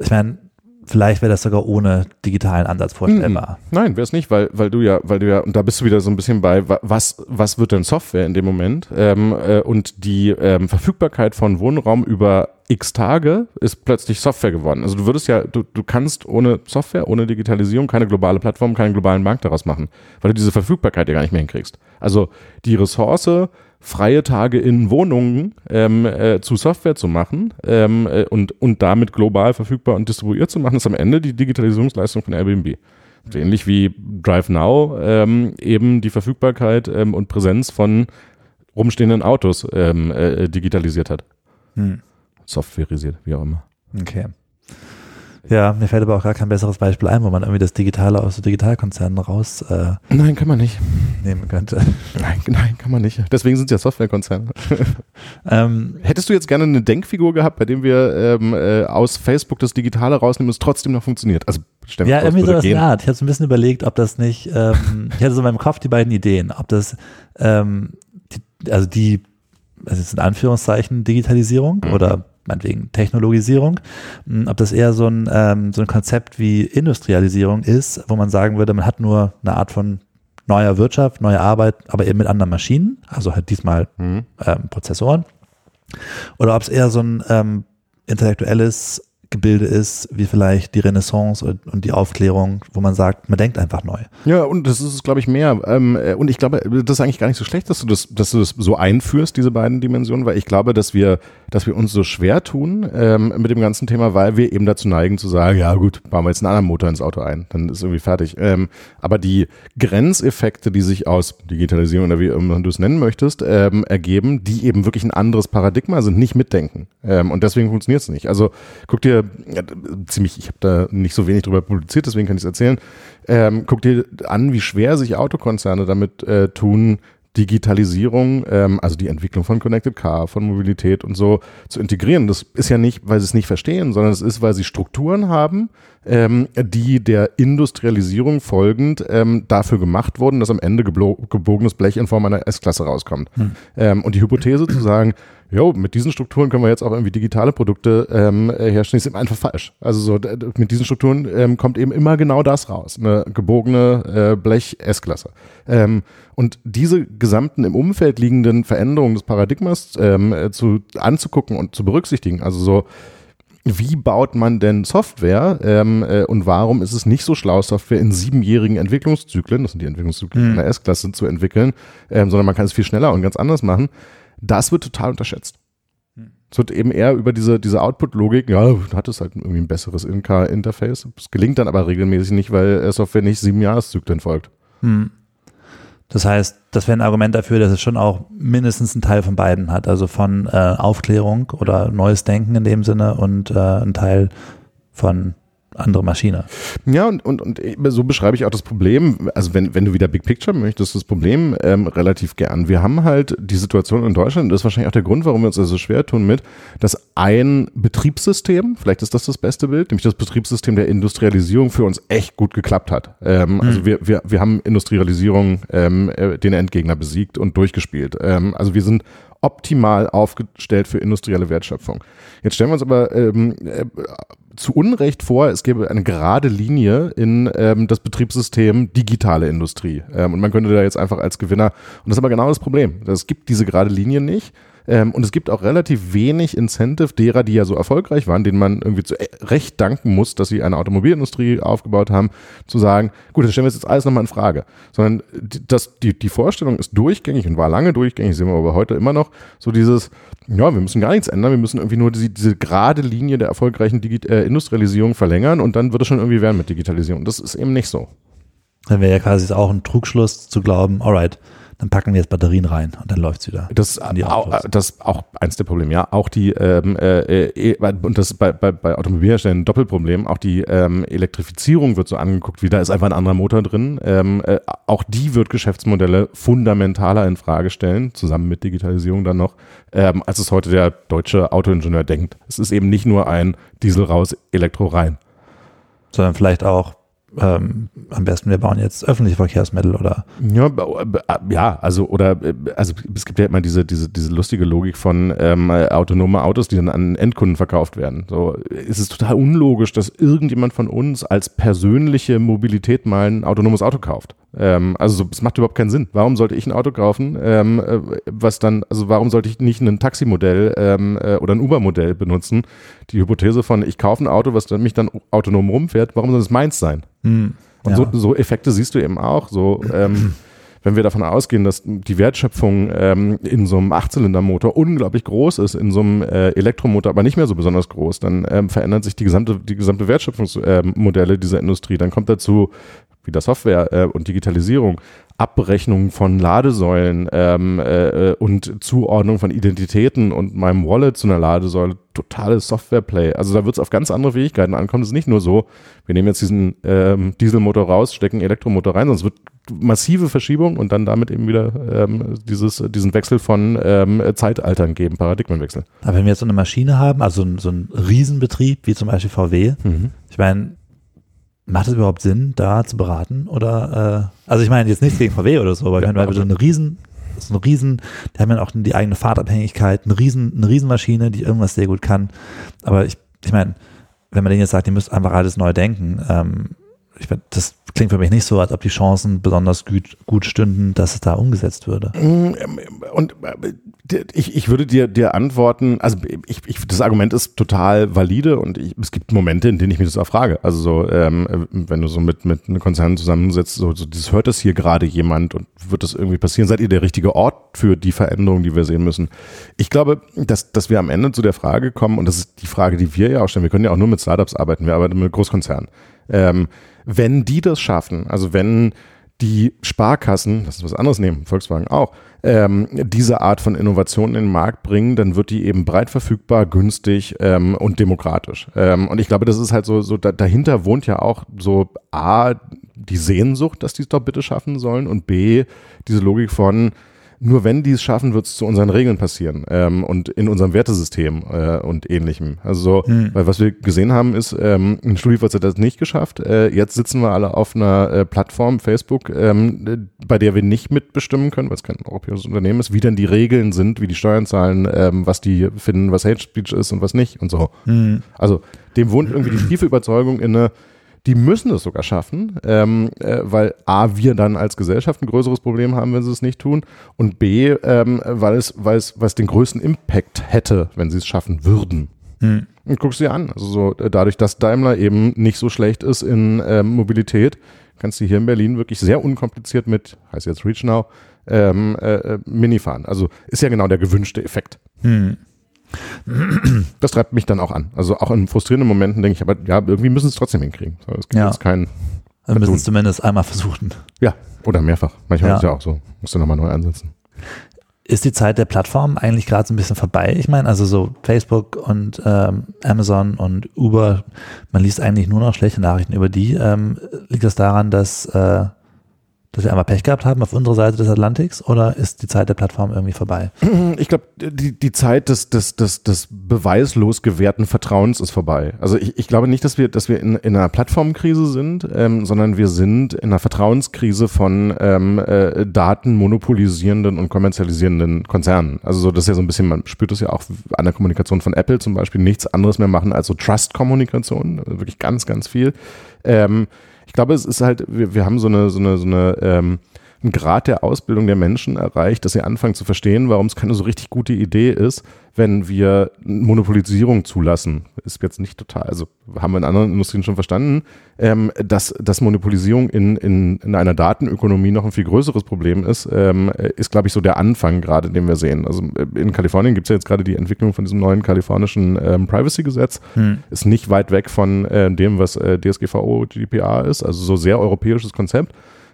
Ich meine, vielleicht wäre das sogar ohne digitalen Ansatz vorstellbar. Mhm. Nein, wäre es nicht, weil, weil du ja, weil du ja, und da bist du wieder so ein bisschen bei, was, was wird denn Software in dem Moment? Ähm, äh, und die ähm, Verfügbarkeit von Wohnraum über x Tage ist plötzlich Software geworden. Also du würdest ja, du, du kannst ohne Software, ohne Digitalisierung keine globale Plattform, keinen globalen Markt daraus machen, weil du diese Verfügbarkeit ja gar nicht mehr hinkriegst. Also die Ressource, freie Tage in Wohnungen ähm, äh, zu Software zu machen ähm, äh, und, und damit global verfügbar und distribuiert zu machen, ist am Ende die Digitalisierungsleistung von Airbnb. So ähnlich wie Drive Now ähm, eben die Verfügbarkeit ähm, und Präsenz von rumstehenden Autos ähm, äh, digitalisiert hat. Hm. Softwareisiert, wie auch immer. Okay. Ja, mir fällt aber auch gar kein besseres Beispiel ein, wo man irgendwie das Digitale aus so Digitalkonzernen raus äh, Nein, kann man nicht. nehmen könnte. Nein, nein, kann man nicht. Deswegen sind es ja Softwarekonzerne. ähm, Hättest du jetzt gerne eine Denkfigur gehabt, bei dem wir ähm, äh, aus Facebook das Digitale rausnehmen und es trotzdem noch funktioniert? Also stell ja, irgendwie sowas in der Art. Ich habe so ein bisschen überlegt, ob das nicht, ähm, ich hatte so in meinem Kopf die beiden Ideen, ob das, ähm, die, also die, also jetzt in Anführungszeichen Digitalisierung Mhm. oder meinetwegen Technologisierung, mh, ob das eher so ein, ähm, so ein Konzept wie Industrialisierung ist, wo man sagen würde, man hat nur eine Art von neuer Wirtschaft, neue Arbeit, aber eben mit anderen Maschinen, also halt diesmal Mhm. ähm, Prozessoren. Oder ob es eher so ein ähm, intellektuelles Gebilde ist, wie vielleicht die Renaissance und, die Aufklärung, wo man sagt, man denkt einfach neu. Ja, und das ist glaube ich, mehr. Ähm, äh, und ich glaube, das ist eigentlich gar nicht so schlecht, dass du das, dass du das so einführst, diese beiden Dimensionen, weil ich glaube, dass wir, dass wir uns so schwer tun ähm, mit dem ganzen Thema, weil wir eben dazu neigen zu sagen, ja gut, bauen wir jetzt einen anderen Motor ins Auto ein, dann ist irgendwie fertig. Ähm, aber die Grenzeffekte, die sich aus Digitalisierung oder wie immer du es nennen möchtest, ergeben, die eben wirklich ein anderes Paradigma sind, nicht mitdenken. Und deswegen funktioniert es nicht. Also guck dir ja, ziemlich, ich habe da nicht so wenig drüber publiziert, deswegen kann ich es erzählen. Ähm, guck dir an, wie schwer sich Autokonzerne damit äh, tun, Digitalisierung, ähm, also die Entwicklung von Connected Car, von Mobilität und so zu integrieren. Das ist ja nicht, weil sie es nicht verstehen, sondern es ist, weil sie Strukturen haben, ähm, die der Industrialisierung folgend ähm, dafür gemacht wurden, dass am Ende gebogenes Blech in Form einer S-Klasse rauskommt. Ähm, und die Hypothese zu sagen, jo, mit diesen Strukturen können wir jetzt auch irgendwie digitale Produkte ähm, äh, herstellen, ist eben einfach falsch. Also so mit diesen Strukturen ähm, kommt eben immer genau das raus, eine gebogene äh, Blech S-Klasse. Ähm, und diese gesamten im Umfeld liegenden Veränderungen des Paradigmas ähm, äh, zu anzugucken und zu berücksichtigen, also so wie baut man denn Software ähm, äh, und warum ist es nicht so schlau, Software in siebenjährigen Entwicklungszyklen, das sind die Entwicklungszyklen einer S-Klasse, zu entwickeln, ähm, sondern man kann es viel schneller und ganz anders machen. Das wird total unterschätzt. Es wird eben eher über diese, diese Output-Logik, ja, du hattest halt irgendwie ein besseres In-Car-Interface. Es gelingt dann aber regelmäßig nicht, weil Software nicht sieben Jahreszyklen folgt. Hm. Das heißt, das wäre ein Argument dafür, dass es schon auch mindestens einen Teil von beiden hat. Also von äh, Aufklärung oder neues Denken in dem Sinne und äh, ein Teil von andere Maschine. Ja, und, und, und so beschreibe ich auch das Problem. Also wenn, wenn du wieder Big Picture möchtest, das Problem ähm, relativ gern. Wir haben halt die Situation in Deutschland, das ist wahrscheinlich auch der Grund, warum wir uns so schwer tun mit, dass ein Betriebssystem, vielleicht ist das das beste Bild, nämlich das Betriebssystem der Industrialisierung für uns echt gut geklappt hat. Ähm, Also wir, wir, wir haben Industrialisierung ähm, äh, den Endgegner besiegt und durchgespielt. Ähm, also wir sind optimal aufgestellt für industrielle Wertschöpfung. Jetzt stellen wir uns aber ähm, äh, zu Unrecht vor, es gäbe eine gerade Linie in ähm, das Betriebssystem digitale Industrie. Ähm, und man könnte da jetzt einfach als Gewinner, und das ist aber genau das Problem, es gibt diese gerade Linie nicht. Ähm, und es gibt auch relativ wenig Incentive derer, die ja so erfolgreich waren, denen man irgendwie zu äh, Recht danken muss, dass sie eine Automobilindustrie aufgebaut haben, zu sagen, gut, dann stellen wir jetzt alles nochmal in Frage. Sondern die, das, die, die Vorstellung ist durchgängig und war lange durchgängig, sehen wir aber heute immer noch, so dieses, ja, wir müssen gar nichts ändern, wir müssen irgendwie nur diese, diese gerade Linie der erfolgreichen Digi äh, Industrialisierung verlängern und dann wird es schon irgendwie werden mit Digitalisierung. Das ist eben nicht so. Dann wäre ja quasi auch ein Trugschluss zu glauben, alright, dann packen wir jetzt Batterien rein und dann läuft es wieder. Das, auch, das auch eins der Probleme, ja. Auch die, ähm, äh, äh, und das ist bei, bei, bei Automobilherstellern ein Doppelproblem, auch die ähm, Elektrifizierung wird so angeguckt, wie da ist einfach ein anderer Motor drin. Ähm, äh, auch die wird Geschäftsmodelle fundamentaler in Frage stellen, zusammen mit Digitalisierung dann noch, ähm, als es heute der deutsche Autoingenieur denkt. Es ist eben nicht nur ein Diesel raus, Elektro rein. Sondern vielleicht auch ähm, am besten wir bauen jetzt öffentliche Verkehrsmittel oder ja, ja also oder also es gibt ja immer diese diese diese lustige Logik von ähm, autonome Autos, die dann an Endkunden verkauft werden. So es ist total unlogisch, dass irgendjemand von uns als persönliche Mobilität mal ein autonomes Auto kauft. Ähm, also es macht überhaupt keinen Sinn. Warum sollte ich ein Auto kaufen, ähm, äh, was dann, also warum sollte ich nicht ein Taximodell ähm, äh, oder ein Uber-Modell benutzen? Die Hypothese von, ich kaufe ein Auto, was dann, mich dann autonom rumfährt, warum soll es meins sein? Hm, Und ja. so, so, Effekte siehst du eben auch. So, ähm, wenn wir davon ausgehen, dass die Wertschöpfung ähm, in so einem Achtzylindermotor unglaublich groß ist, in so einem äh, Elektromotor aber nicht mehr so besonders groß, dann ähm, verändert sich die gesamte, die gesamte Wertschöpfungsmodelle äh, dieser Industrie. Dann kommt dazu wieder Software äh, und Digitalisierung, Abrechnung von Ladesäulen ähm, äh, und Zuordnung von Identitäten und meinem Wallet zu einer Ladesäule, totales Software-Play. Also da wird es auf ganz andere Fähigkeiten ankommen. Es ist nicht nur so, wir nehmen jetzt diesen ähm, Dieselmotor raus, stecken Elektromotor rein, sondern es wird massive Verschiebung und dann damit eben wieder ähm, dieses, diesen Wechsel von ähm, Zeitaltern geben, Paradigmenwechsel. Aber wenn wir jetzt so eine Maschine haben, also so ein Riesenbetrieb wie zum Beispiel VW, mhm. ich meine, Macht es überhaupt Sinn, da zu beraten? Oder äh, also ich meine jetzt nichts gegen VW oder so, aber ja, wir haben so eine riesen, so eine riesen, die haben ja auch die eigene Fahrtabhängigkeit, eine riesen, eine Riesenmaschine, die irgendwas sehr gut kann. Aber ich, ich meine, wenn man denen jetzt sagt, die müsst einfach alles neu denken, ähm, ich mein, das klingt für mich nicht so, als ob die Chancen besonders gut, gut stünden, dass es da umgesetzt würde. Mm, und äh, ich, ich würde dir, dir antworten, also ich, ich, das Argument ist total valide und ich, es gibt Momente, in denen ich mir das auch frage. Also so, ähm, wenn du so mit, mit einem Konzern zusammensitzt, so, so das hört das hier gerade jemand und wird das irgendwie passieren? Seid ihr der richtige Ort für die Veränderung, die wir sehen müssen? Ich glaube, dass, dass wir am Ende zu der Frage kommen, und das ist die Frage, die wir ja auch stellen, wir können ja auch nur mit Startups arbeiten, wir arbeiten mit Großkonzernen. Ähm, wenn die das schaffen, also wenn die Sparkassen, das ist was anderes nehmen, Volkswagen auch, ähm, diese Art von Innovation in den Markt bringen, dann wird die eben breit verfügbar, günstig ähm, und demokratisch. Ähm, und ich glaube, das ist halt so, so da, dahinter wohnt ja auch so A, die Sehnsucht, dass die es doch bitte schaffen sollen und B, diese Logik von, nur wenn die es schaffen, wird es zu unseren Regeln passieren ähm, und in unserem Wertesystem äh, und ähnlichem. Also, hm. weil was wir gesehen haben, ist, ähm, in StudiVZ hat das nicht geschafft. Äh, jetzt sitzen wir alle auf einer äh, Plattform, Facebook, ähm, bei der wir nicht mitbestimmen können, weil es kein europäisches Unternehmen ist, wie dann die Regeln sind, wie die Steuern zahlen, ähm, was die finden, was Hate Speech ist und was nicht und so. Hm. Also, dem wohnt irgendwie die tiefe Überzeugung inne, die müssen es sogar schaffen, ähm, äh, weil A, wir dann als Gesellschaft ein größeres Problem haben, wenn sie es nicht tun und B, ähm, weil, es, weil, es, weil es den größten Impact hätte, wenn sie es schaffen würden. Hm. Und guckst dir an, also so, äh, dadurch, dass Daimler eben nicht so schlecht ist in ähm, Mobilität, kannst du hier in Berlin wirklich sehr unkompliziert mit, heißt jetzt Reach Now, ähm, äh, äh Mini fahren. Also ist ja genau der gewünschte Effekt. Hm. Das treibt mich dann auch an. Also auch in frustrierenden Momenten denke ich, aber ja, irgendwie müssen es trotzdem hinkriegen. Es gibt ja. jetzt keinen. Wir müssen es zumindest einmal versuchen. Ja, oder mehrfach. Manchmal ja. ist es ja auch so. Musst du nochmal neu ansetzen. Ist die Zeit der Plattform eigentlich gerade so ein bisschen vorbei? Ich meine, also so Facebook und ähm, Amazon und Uber, man liest eigentlich nur noch schlechte Nachrichten über die. Ähm, liegt das daran, dass äh, dass wir einmal Pech gehabt haben auf unserer Seite des Atlantiks oder ist die Zeit der Plattform irgendwie vorbei? Ich glaube, die, die Zeit des, des, des, des beweislos gewährten Vertrauens ist vorbei. Also ich, ich glaube nicht, dass wir, dass wir in, in einer Plattformkrise sind, ähm, sondern wir sind in einer Vertrauenskrise von ähm, äh, Daten monopolisierenden und kommerzialisierenden Konzernen. Also so, das ist ja so ein bisschen, man spürt das ja auch an der Kommunikation von Apple zum Beispiel, nichts anderes mehr machen als so Trust-Kommunikation, also wirklich ganz, ganz viel. Ähm, ich glaube, es ist halt, wir, wir haben so eine, so eine, so eine, ähm, einen Grad der Ausbildung der Menschen erreicht, dass sie anfangen zu verstehen, warum es keine so richtig gute Idee ist, wenn wir Monopolisierung zulassen. Ist jetzt nicht total, also haben wir in anderen Industrien schon verstanden, ähm, dass, dass Monopolisierung in, in, in einer Datenökonomie noch ein viel größeres Problem ist, ähm, ist, glaube ich, so der Anfang gerade, den wir sehen. Also äh, in Kalifornien gibt es ja jetzt gerade die Entwicklung von diesem neuen kalifornischen ähm, Privacy-Gesetz. Hm. Ist nicht weit weg von äh, dem, was äh, DSGVO, GDPR ist, also so sehr europäisches Konzept.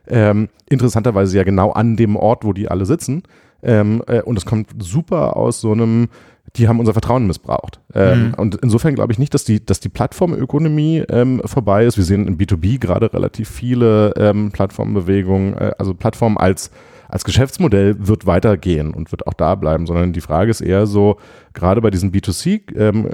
Ähm, interessanterweise ja genau an dem Ort, wo die alle sitzen. Ähm, äh, und es kommt super aus so einem, die haben unser Vertrauen missbraucht. Ähm, mhm. Und insofern glaube ich nicht, dass die, dass die Plattformökonomie ähm, vorbei ist. Wir sehen in B2B gerade relativ viele ähm, Plattformbewegungen, äh, also Plattformen als als Geschäftsmodell wird weitergehen und wird auch da bleiben, sondern die Frage ist eher so, gerade bei diesen B2C, ähm,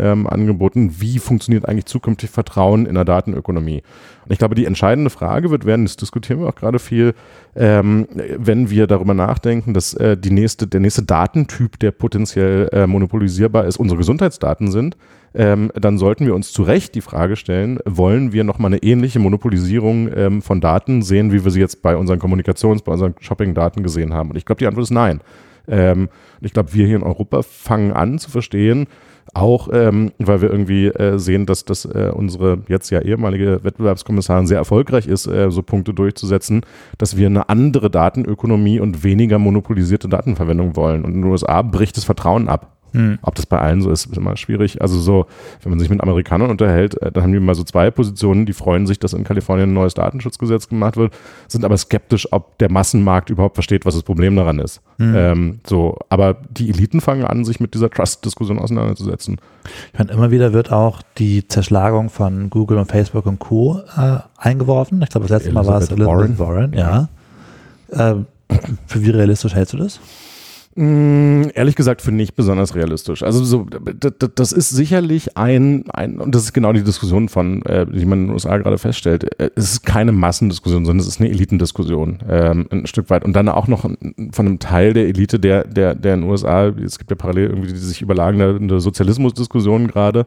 ähm, Angeboten, wie funktioniert eigentlich zukünftig Vertrauen in der Datenökonomie? Und ich glaube, die entscheidende Frage wird werden, das diskutieren wir auch gerade viel, ähm, wenn wir darüber nachdenken, dass äh, die nächste, der nächste Datentyp, der potenziell äh, monopolisierbar ist, unsere Gesundheitsdaten sind, ähm, dann sollten wir uns zu Recht die Frage stellen, wollen wir nochmal eine ähnliche Monopolisierung ähm, von Daten sehen, wie wir sie jetzt bei unseren Kommunikations-, bei unseren Shopping-Daten gesehen haben? Und ich glaube, die Antwort ist nein. Ähm, ich glaube, wir hier in Europa fangen an zu verstehen, auch ähm, weil wir irgendwie äh, sehen, dass, dass äh, unsere jetzt ja ehemalige Wettbewerbskommissarin sehr erfolgreich ist, äh, so Punkte durchzusetzen, dass wir eine andere Datenökonomie und weniger monopolisierte Datenverwendung wollen. Und in den USA bricht das Vertrauen ab. Hm. Ob das bei allen so ist, ist immer schwierig. Also so, wenn man sich mit Amerikanern unterhält, äh, dann haben die immer so zwei Positionen, die freuen sich, dass in Kalifornien ein neues Datenschutzgesetz gemacht wird, sind aber skeptisch, ob der Massenmarkt überhaupt versteht, was das Problem daran ist. Hm. Ähm, so, aber die Eliten fangen an, sich mit dieser Trust-Diskussion auseinanderzusetzen. Ich meine, immer wieder wird auch die Zerschlagung von Google und Facebook und Co. Äh, eingeworfen. Ich glaube, das letzte Elizabeth Mal war es Elizabeth Warren. Warren ja. Äh, für wie realistisch hältst du das? Mm, ehrlich gesagt, für nicht besonders realistisch. Also so, das ist sicherlich ein, ein, und das ist genau die Diskussion von, äh, die man in den USA gerade feststellt. Äh, es ist keine Massendiskussion, sondern es ist eine Elitendiskussion, ähm, ein Stück weit. Und dann auch noch von einem Teil der Elite, der, der, der in den USA, es gibt ja parallel irgendwie die sich überlagende Sozialismusdiskussion gerade.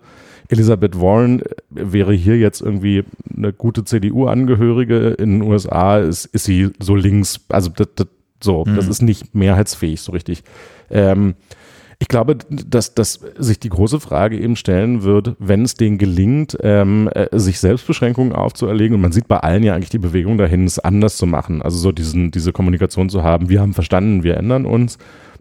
Elisabeth Warren äh, wäre hier jetzt irgendwie eine gute CDU-Angehörige. In den USA ist, ist sie so links, also das, das so, mhm. das ist nicht mehrheitsfähig so richtig. Ähm, ich glaube, dass, dass sich die große Frage eben stellen wird, wenn es denen gelingt, ähm, äh, sich Selbstbeschränkungen aufzuerlegen, und man sieht bei allen ja eigentlich die Bewegung dahin, es anders zu machen, also so diesen, diese Kommunikation zu haben, wir haben verstanden, wir ändern uns,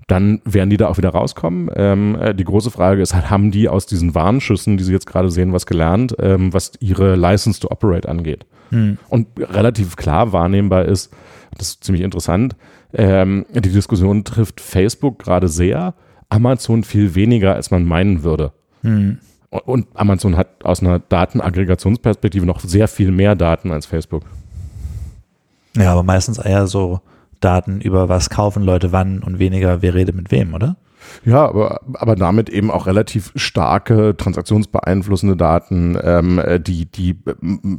dann werden die da auch wieder rauskommen. Ähm, äh, die große Frage ist halt, haben die aus diesen Warnschüssen, die sie jetzt gerade sehen, was gelernt, ähm, was ihre License to Operate angeht? Hm. Und relativ klar wahrnehmbar ist, das ist ziemlich interessant, ähm, die Diskussion trifft Facebook gerade sehr, Amazon viel weniger, als man meinen würde. Hm. Und Amazon hat aus einer Datenaggregationsperspektive noch sehr viel mehr Daten als Facebook. Ja, aber meistens eher so Daten über was kaufen Leute wann und weniger wer redet mit wem, oder? Ja, aber, aber damit eben auch relativ starke transaktionsbeeinflussende Daten, ähm, äh, die, die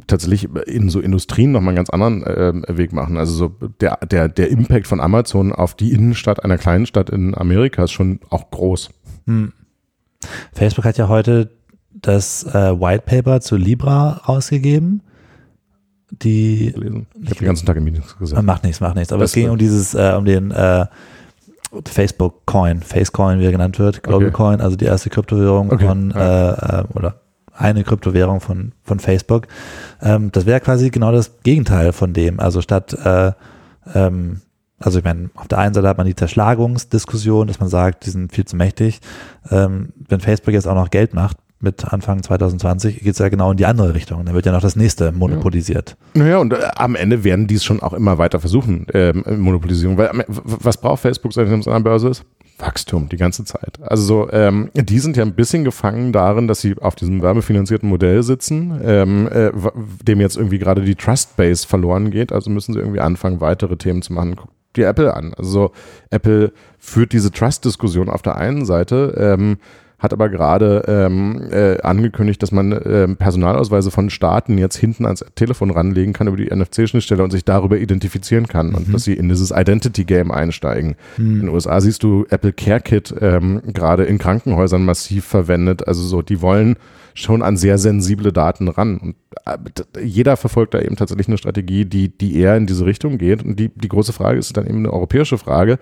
tatsächlich in so Industrien nochmal einen ganz anderen äh, Weg machen. Also so der, der, der Impact von Amazon auf die Innenstadt einer kleinen Stadt in Amerika ist schon auch groß. Hm. Facebook hat ja heute das äh, White Paper zu Libra rausgegeben. Die, ich habe den ganzen Tag im Meetings gesagt. Macht nichts, macht nichts. Aber das es ging um dieses, äh, um den äh, Facebook Coin, Facecoin, wie er genannt wird, Global okay. Coin, also die erste Kryptowährung okay. von ja. äh, oder eine Kryptowährung von, von Facebook. Ähm, das wäre quasi genau das Gegenteil von dem. Also statt, äh, ähm, also ich meine, auf der einen Seite hat man die Zerschlagungsdiskussion, dass man sagt, die sind viel zu mächtig. Ähm, wenn Facebook jetzt auch noch Geld macht, mit Anfang 2020 geht es ja genau in die andere Richtung. Dann wird ja noch das nächste monopolisiert. Ja. Naja, und äh, am Ende werden die es schon auch immer weiter versuchen, ähm, Monopolisierung. Weil was braucht Facebook, seitdem es an der Börse ist? Wachstum die ganze Zeit. Also so, ähm, die sind ja ein bisschen gefangen darin, dass sie auf diesem werbefinanzierten Modell sitzen, ähm, äh, dem jetzt irgendwie gerade die Trust Base verloren geht. Also müssen sie irgendwie anfangen, weitere Themen zu machen. Guck dir Apple an. Also Apple führt diese Trust-Diskussion auf der einen Seite. Ähm, hat aber gerade ähm, äh, angekündigt, dass man äh, Personalausweise von Staaten jetzt hinten ans Telefon ranlegen kann über die NFC-Schnittstelle und sich darüber identifizieren kann mhm. und dass sie in dieses Identity-Game einsteigen. Mhm. In den USA siehst du Apple Care Kit ähm, gerade in Krankenhäusern massiv verwendet. Also so, die wollen schon an sehr sensible Daten ran. Und äh, jeder verfolgt da eben tatsächlich eine Strategie, die, die eher in diese Richtung geht. Und die, die große Frage ist dann eben eine europäische Frage.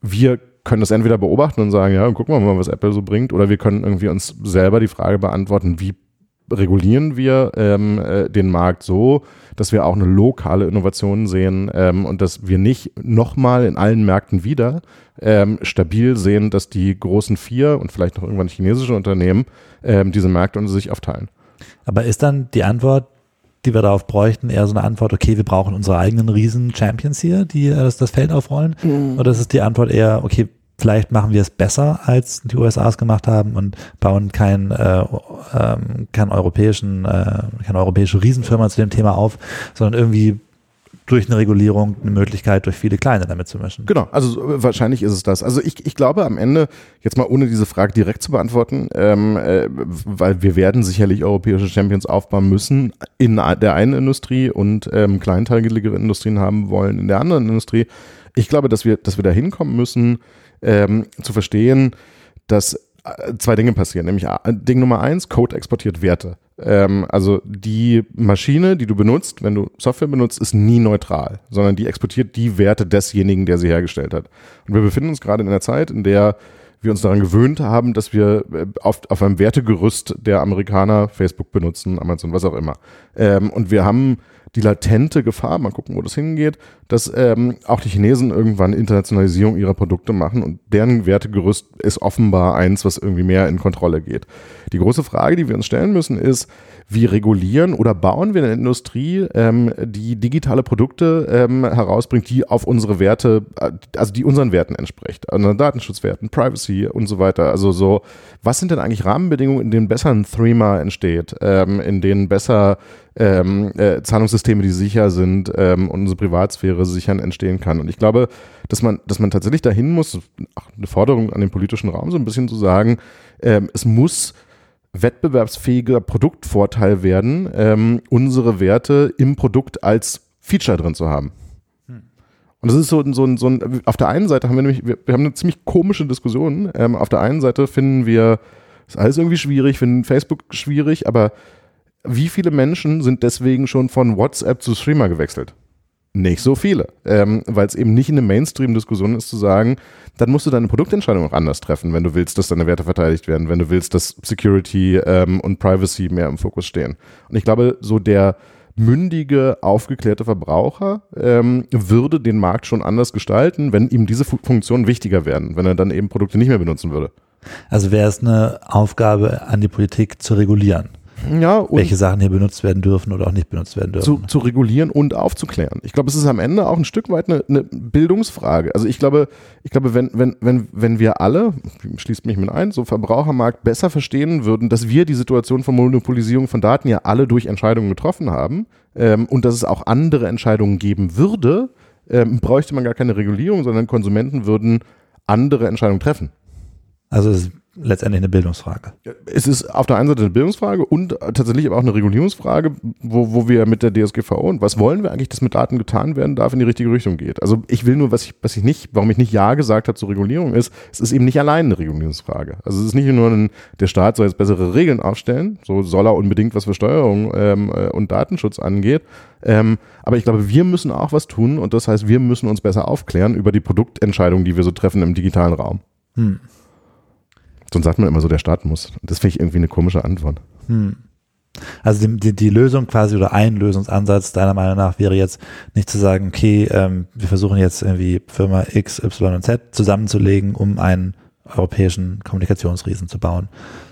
Wir können das entweder beobachten und sagen, ja, gucken wir mal, was Apple so bringt, oder wir können irgendwie uns selber die Frage beantworten, wie regulieren wir ähm, äh, den Markt so, dass wir auch eine lokale Innovation sehen ähm, und dass wir nicht nochmal in allen Märkten wieder ähm, stabil sehen, dass die großen vier und vielleicht noch irgendwann chinesische Unternehmen ähm, diese Märkte unter sich aufteilen. Aber ist dann die Antwort, die wir darauf bräuchten, eher so eine Antwort, okay, wir brauchen unsere eigenen Riesen-Champions hier, die äh, das, das Feld aufrollen? Mhm. Oder ist es die Antwort eher, okay, vielleicht machen wir es besser, als die USA es gemacht haben und bauen kein, äh, ähm, keinen europäischen, äh, keine europäische Riesenfirma zu dem Thema auf, sondern irgendwie durch eine Regulierung eine Möglichkeit, durch viele kleine damit zu mischen. Genau, also wahrscheinlich ist es das. Also ich, ich glaube am Ende, jetzt mal ohne diese Frage direkt zu beantworten, ähm, äh, weil wir werden sicherlich europäische Champions aufbauen müssen in der einen Industrie und ähm, kleinteiligere Industrien haben wollen in der anderen Industrie. Ich glaube, dass wir, dass wir da hinkommen müssen, ähm, zu verstehen, dass äh, zwei Dinge passieren. Nämlich äh, Ding Nummer eins, Code exportiert Werte. Ähm, also die Maschine, die du benutzt, wenn du Software benutzt, ist nie neutral, sondern die exportiert die Werte desjenigen, der sie hergestellt hat. Und wir befinden uns gerade in einer Zeit, in der wir uns daran gewöhnt haben, dass wir äh, auf, auf einem Wertegerüst der Amerikaner Facebook benutzen, Amazon, was auch immer. Ähm, und wir haben die latente Gefahr, mal gucken, wo das hingeht, dass ähm, auch die Chinesen irgendwann Internationalisierung ihrer Produkte machen und deren Wertegerüst ist offenbar eins, was irgendwie mehr in Kontrolle geht. Die große Frage, die wir uns stellen müssen, ist, wie regulieren oder bauen wir eine Industrie, ähm, die digitale Produkte ähm, herausbringt, die auf unsere Werte, äh, also die unseren Werten entspricht, unseren Datenschutzwerten, Privacy und so weiter. Also so, was sind denn eigentlich Rahmenbedingungen, in denen besser ein Threema entsteht, ähm, in denen besser ähm, äh, Zahlungssysteme, die sicher sind ähm, und unsere Privatsphäre sichern, entstehen kann. Und ich glaube, dass man, dass man tatsächlich dahin muss, eine Forderung an den politischen Raum, so ein bisschen zu sagen, ähm, es muss wettbewerbsfähiger Produktvorteil werden, ähm, unsere Werte im Produkt als Feature drin zu haben. Und das ist so, so, so ein, auf der einen Seite haben wir nämlich, wir, wir haben eine ziemlich komische Diskussion. Ähm, auf der einen Seite finden wir, ist alles irgendwie schwierig, finden Facebook schwierig, aber wie viele Menschen sind deswegen schon von WhatsApp zu Streamer gewechselt? Nicht so viele, ähm, weil es eben nicht in der Mainstream-Diskussion ist zu sagen, dann musst du deine Produktentscheidung auch anders treffen, wenn du willst, dass deine Werte verteidigt werden, wenn du willst, dass Security ähm, und Privacy mehr im Fokus stehen. Und ich glaube, so der mündige, aufgeklärte Verbraucher ähm, würde den Markt schon anders gestalten, wenn ihm diese Funktionen wichtiger werden, wenn er dann eben Produkte nicht mehr benutzen würde. Also wäre es eine Aufgabe an die Politik zu regulieren. Ja, welche Sachen hier benutzt werden dürfen oder auch nicht benutzt werden dürfen. Zu, zu regulieren und aufzuklären. Ich glaube, es ist am Ende auch ein Stück weit eine, eine, Bildungsfrage. Also ich glaube, ich glaube, wenn, wenn, wenn, wenn wir alle, schließt mich mit ein, so Verbrauchermarkt besser verstehen würden, dass wir die Situation von Monopolisierung von Daten ja alle durch Entscheidungen getroffen haben ähm, und dass es auch andere Entscheidungen geben würde, ähm, bräuchte man gar keine Regulierung, sondern Konsumenten würden andere Entscheidungen treffen. Also es letztendlich eine Bildungsfrage. Es ist auf der einen Seite eine Bildungsfrage und tatsächlich aber auch eine Regulierungsfrage, wo, wo wir mit der DSGVO und was wollen wir eigentlich, dass mit Daten getan werden darf, in die richtige Richtung geht. Also ich will nur, was ich, was ich nicht, warum ich nicht Ja gesagt habe zur Regulierung ist, es ist eben nicht allein eine Regulierungsfrage. Also es ist nicht nur ein, der Staat soll jetzt bessere Regeln aufstellen, so soll er unbedingt, was für Steuerung ähm, äh, und Datenschutz angeht. Ähm, aber ich glaube, wir müssen auch was tun und das heißt, wir müssen uns besser aufklären über die Produktentscheidungen, die wir so treffen im digitalen Raum. Hm. Sonst sagt man immer so, der Staat muss. Das finde ich irgendwie eine komische Antwort. Hm. Also die, die, die, Lösung quasi oder ein Lösungsansatz deiner Meinung nach wäre jetzt nicht zu sagen, okay, ähm, wir versuchen jetzt irgendwie Firma X, Y und Z zusammenzulegen, um einen europäischen Kommunikationsriesen zu bauen,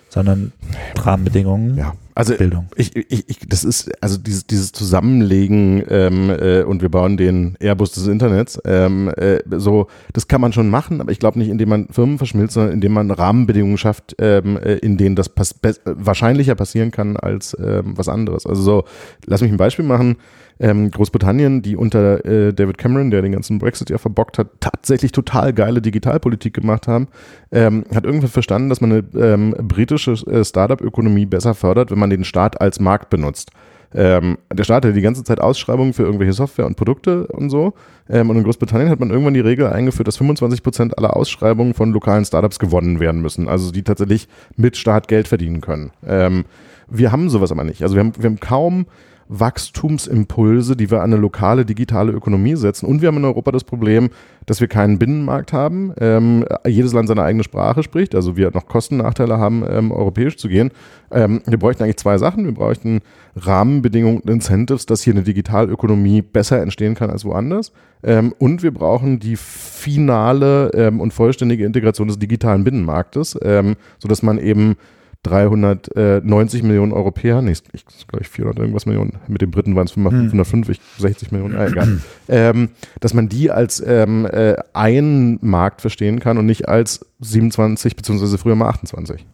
sondern Rahmenbedingungen, ja. Also Bildung. Ich, ich, ich, das ist also dieses, dieses Zusammenlegen ähm, äh, und wir bauen den Airbus des Internets. Ähm, äh, so, das kann man schon machen, aber ich glaube nicht, indem man Firmen verschmilzt, sondern indem man Rahmenbedingungen schafft, ähm, äh, in denen das pass wahrscheinlicher passieren kann als ähm, was anderes. Also so, lass mich ein Beispiel machen ähm, Großbritannien, die unter äh, David Cameron, der den ganzen Brexit ja verbockt hat, tatsächlich total geile Digitalpolitik gemacht haben, ähm, hat irgendwann verstanden, dass man eine ähm, britische äh, Startup-Ökonomie besser fördert, wenn man den Staat als Markt benutzt. Ähm, der Staat hatte die ganze Zeit Ausschreibungen für irgendwelche Software und Produkte und so. Ähm, und in Großbritannien hat man irgendwann die Regel eingeführt, dass 25 Prozent aller Ausschreibungen von lokalen Startups gewonnen werden müssen. Also die tatsächlich mit Staat Geld verdienen können. Ähm, wir haben sowas aber nicht. Also wir haben, wir haben kaum Wachstumsimpulse, die wir an eine lokale digitale Ökonomie setzen. Und wir haben in Europa das Problem, dass wir keinen Binnenmarkt haben. Ähm, jedes Land seine eigene Sprache spricht, also wir noch Kostennachteile haben, ähm, europäisch zu gehen. Ähm, wir bräuchten eigentlich zwei Sachen. Wir bräuchten Rahmenbedingungen und Incentives, dass hier eine Digitalökonomie besser entstehen kann als woanders. Ähm, und wir brauchen die finale ähm, und vollständige Integration des digitalen Binnenmarktes, ähm, sodass man eben 390 Millionen Europäer, nee, ich glaube ich 400 irgendwas Millionen, mit den Briten waren es 505, hm. 60 Millionen, äh, egal, ähm, dass man die als ähm, äh, einen Markt verstehen kann und nicht als 27 beziehungsweise früher mal 28.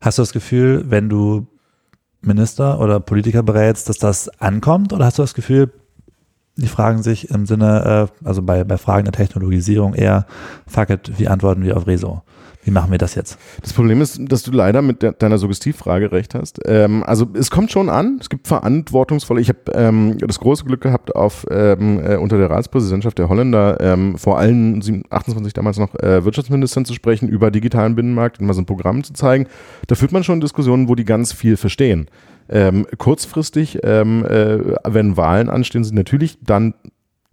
Hast du das Gefühl, wenn du Minister oder Politiker berätst, dass das ankommt oder hast du das Gefühl, die fragen sich im Sinne, äh, also bei, bei Fragen der Technologisierung eher, fuck it, wie antworten wir auf Rezo? Wie machen wir das jetzt? Das Problem ist, dass du leider mit de deiner Suggestivfrage recht hast. Ähm, also es kommt schon an, es gibt verantwortungsvolle, ich habe ähm, das große Glück gehabt, auf ähm, äh, unter der Ratspräsidentschaft der Holländer ähm, vor allen 28 damals noch äh, Wirtschaftsministern zu sprechen, über digitalen Binnenmarkt, immer so ein Programm zu zeigen. Da führt man schon Diskussionen, wo die ganz viel verstehen. Ähm, kurzfristig, ähm, äh, wenn Wahlen anstehen, sind natürlich dann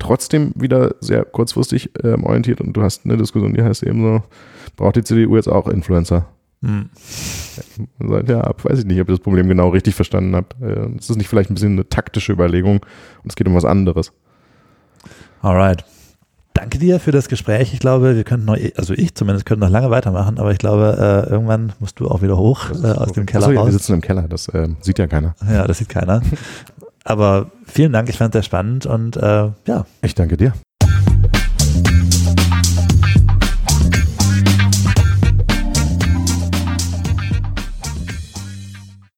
trotzdem wieder sehr kurzfristig ähm, orientiert und du hast eine Diskussion, die heißt eben so, braucht die CDU jetzt auch Influencer? Hm. Ja, ab, weiß ich nicht, ob ich das Problem genau richtig verstanden habe. Äh, es ist nicht vielleicht ein bisschen eine taktische Überlegung und es geht um was anderes. Alright. Danke dir für das Gespräch. Ich glaube, wir könnten noch, also ich zumindest könnte noch lange weitermachen, aber ich glaube, äh, irgendwann musst du auch wieder hoch äh, aus dem Keller Achso, ja, wir sitzen im Keller, das äh, sieht ja keiner. Ja, das sieht keiner. aber vielen Dank, ich fand es sehr spannend und äh, ja. Ich danke dir.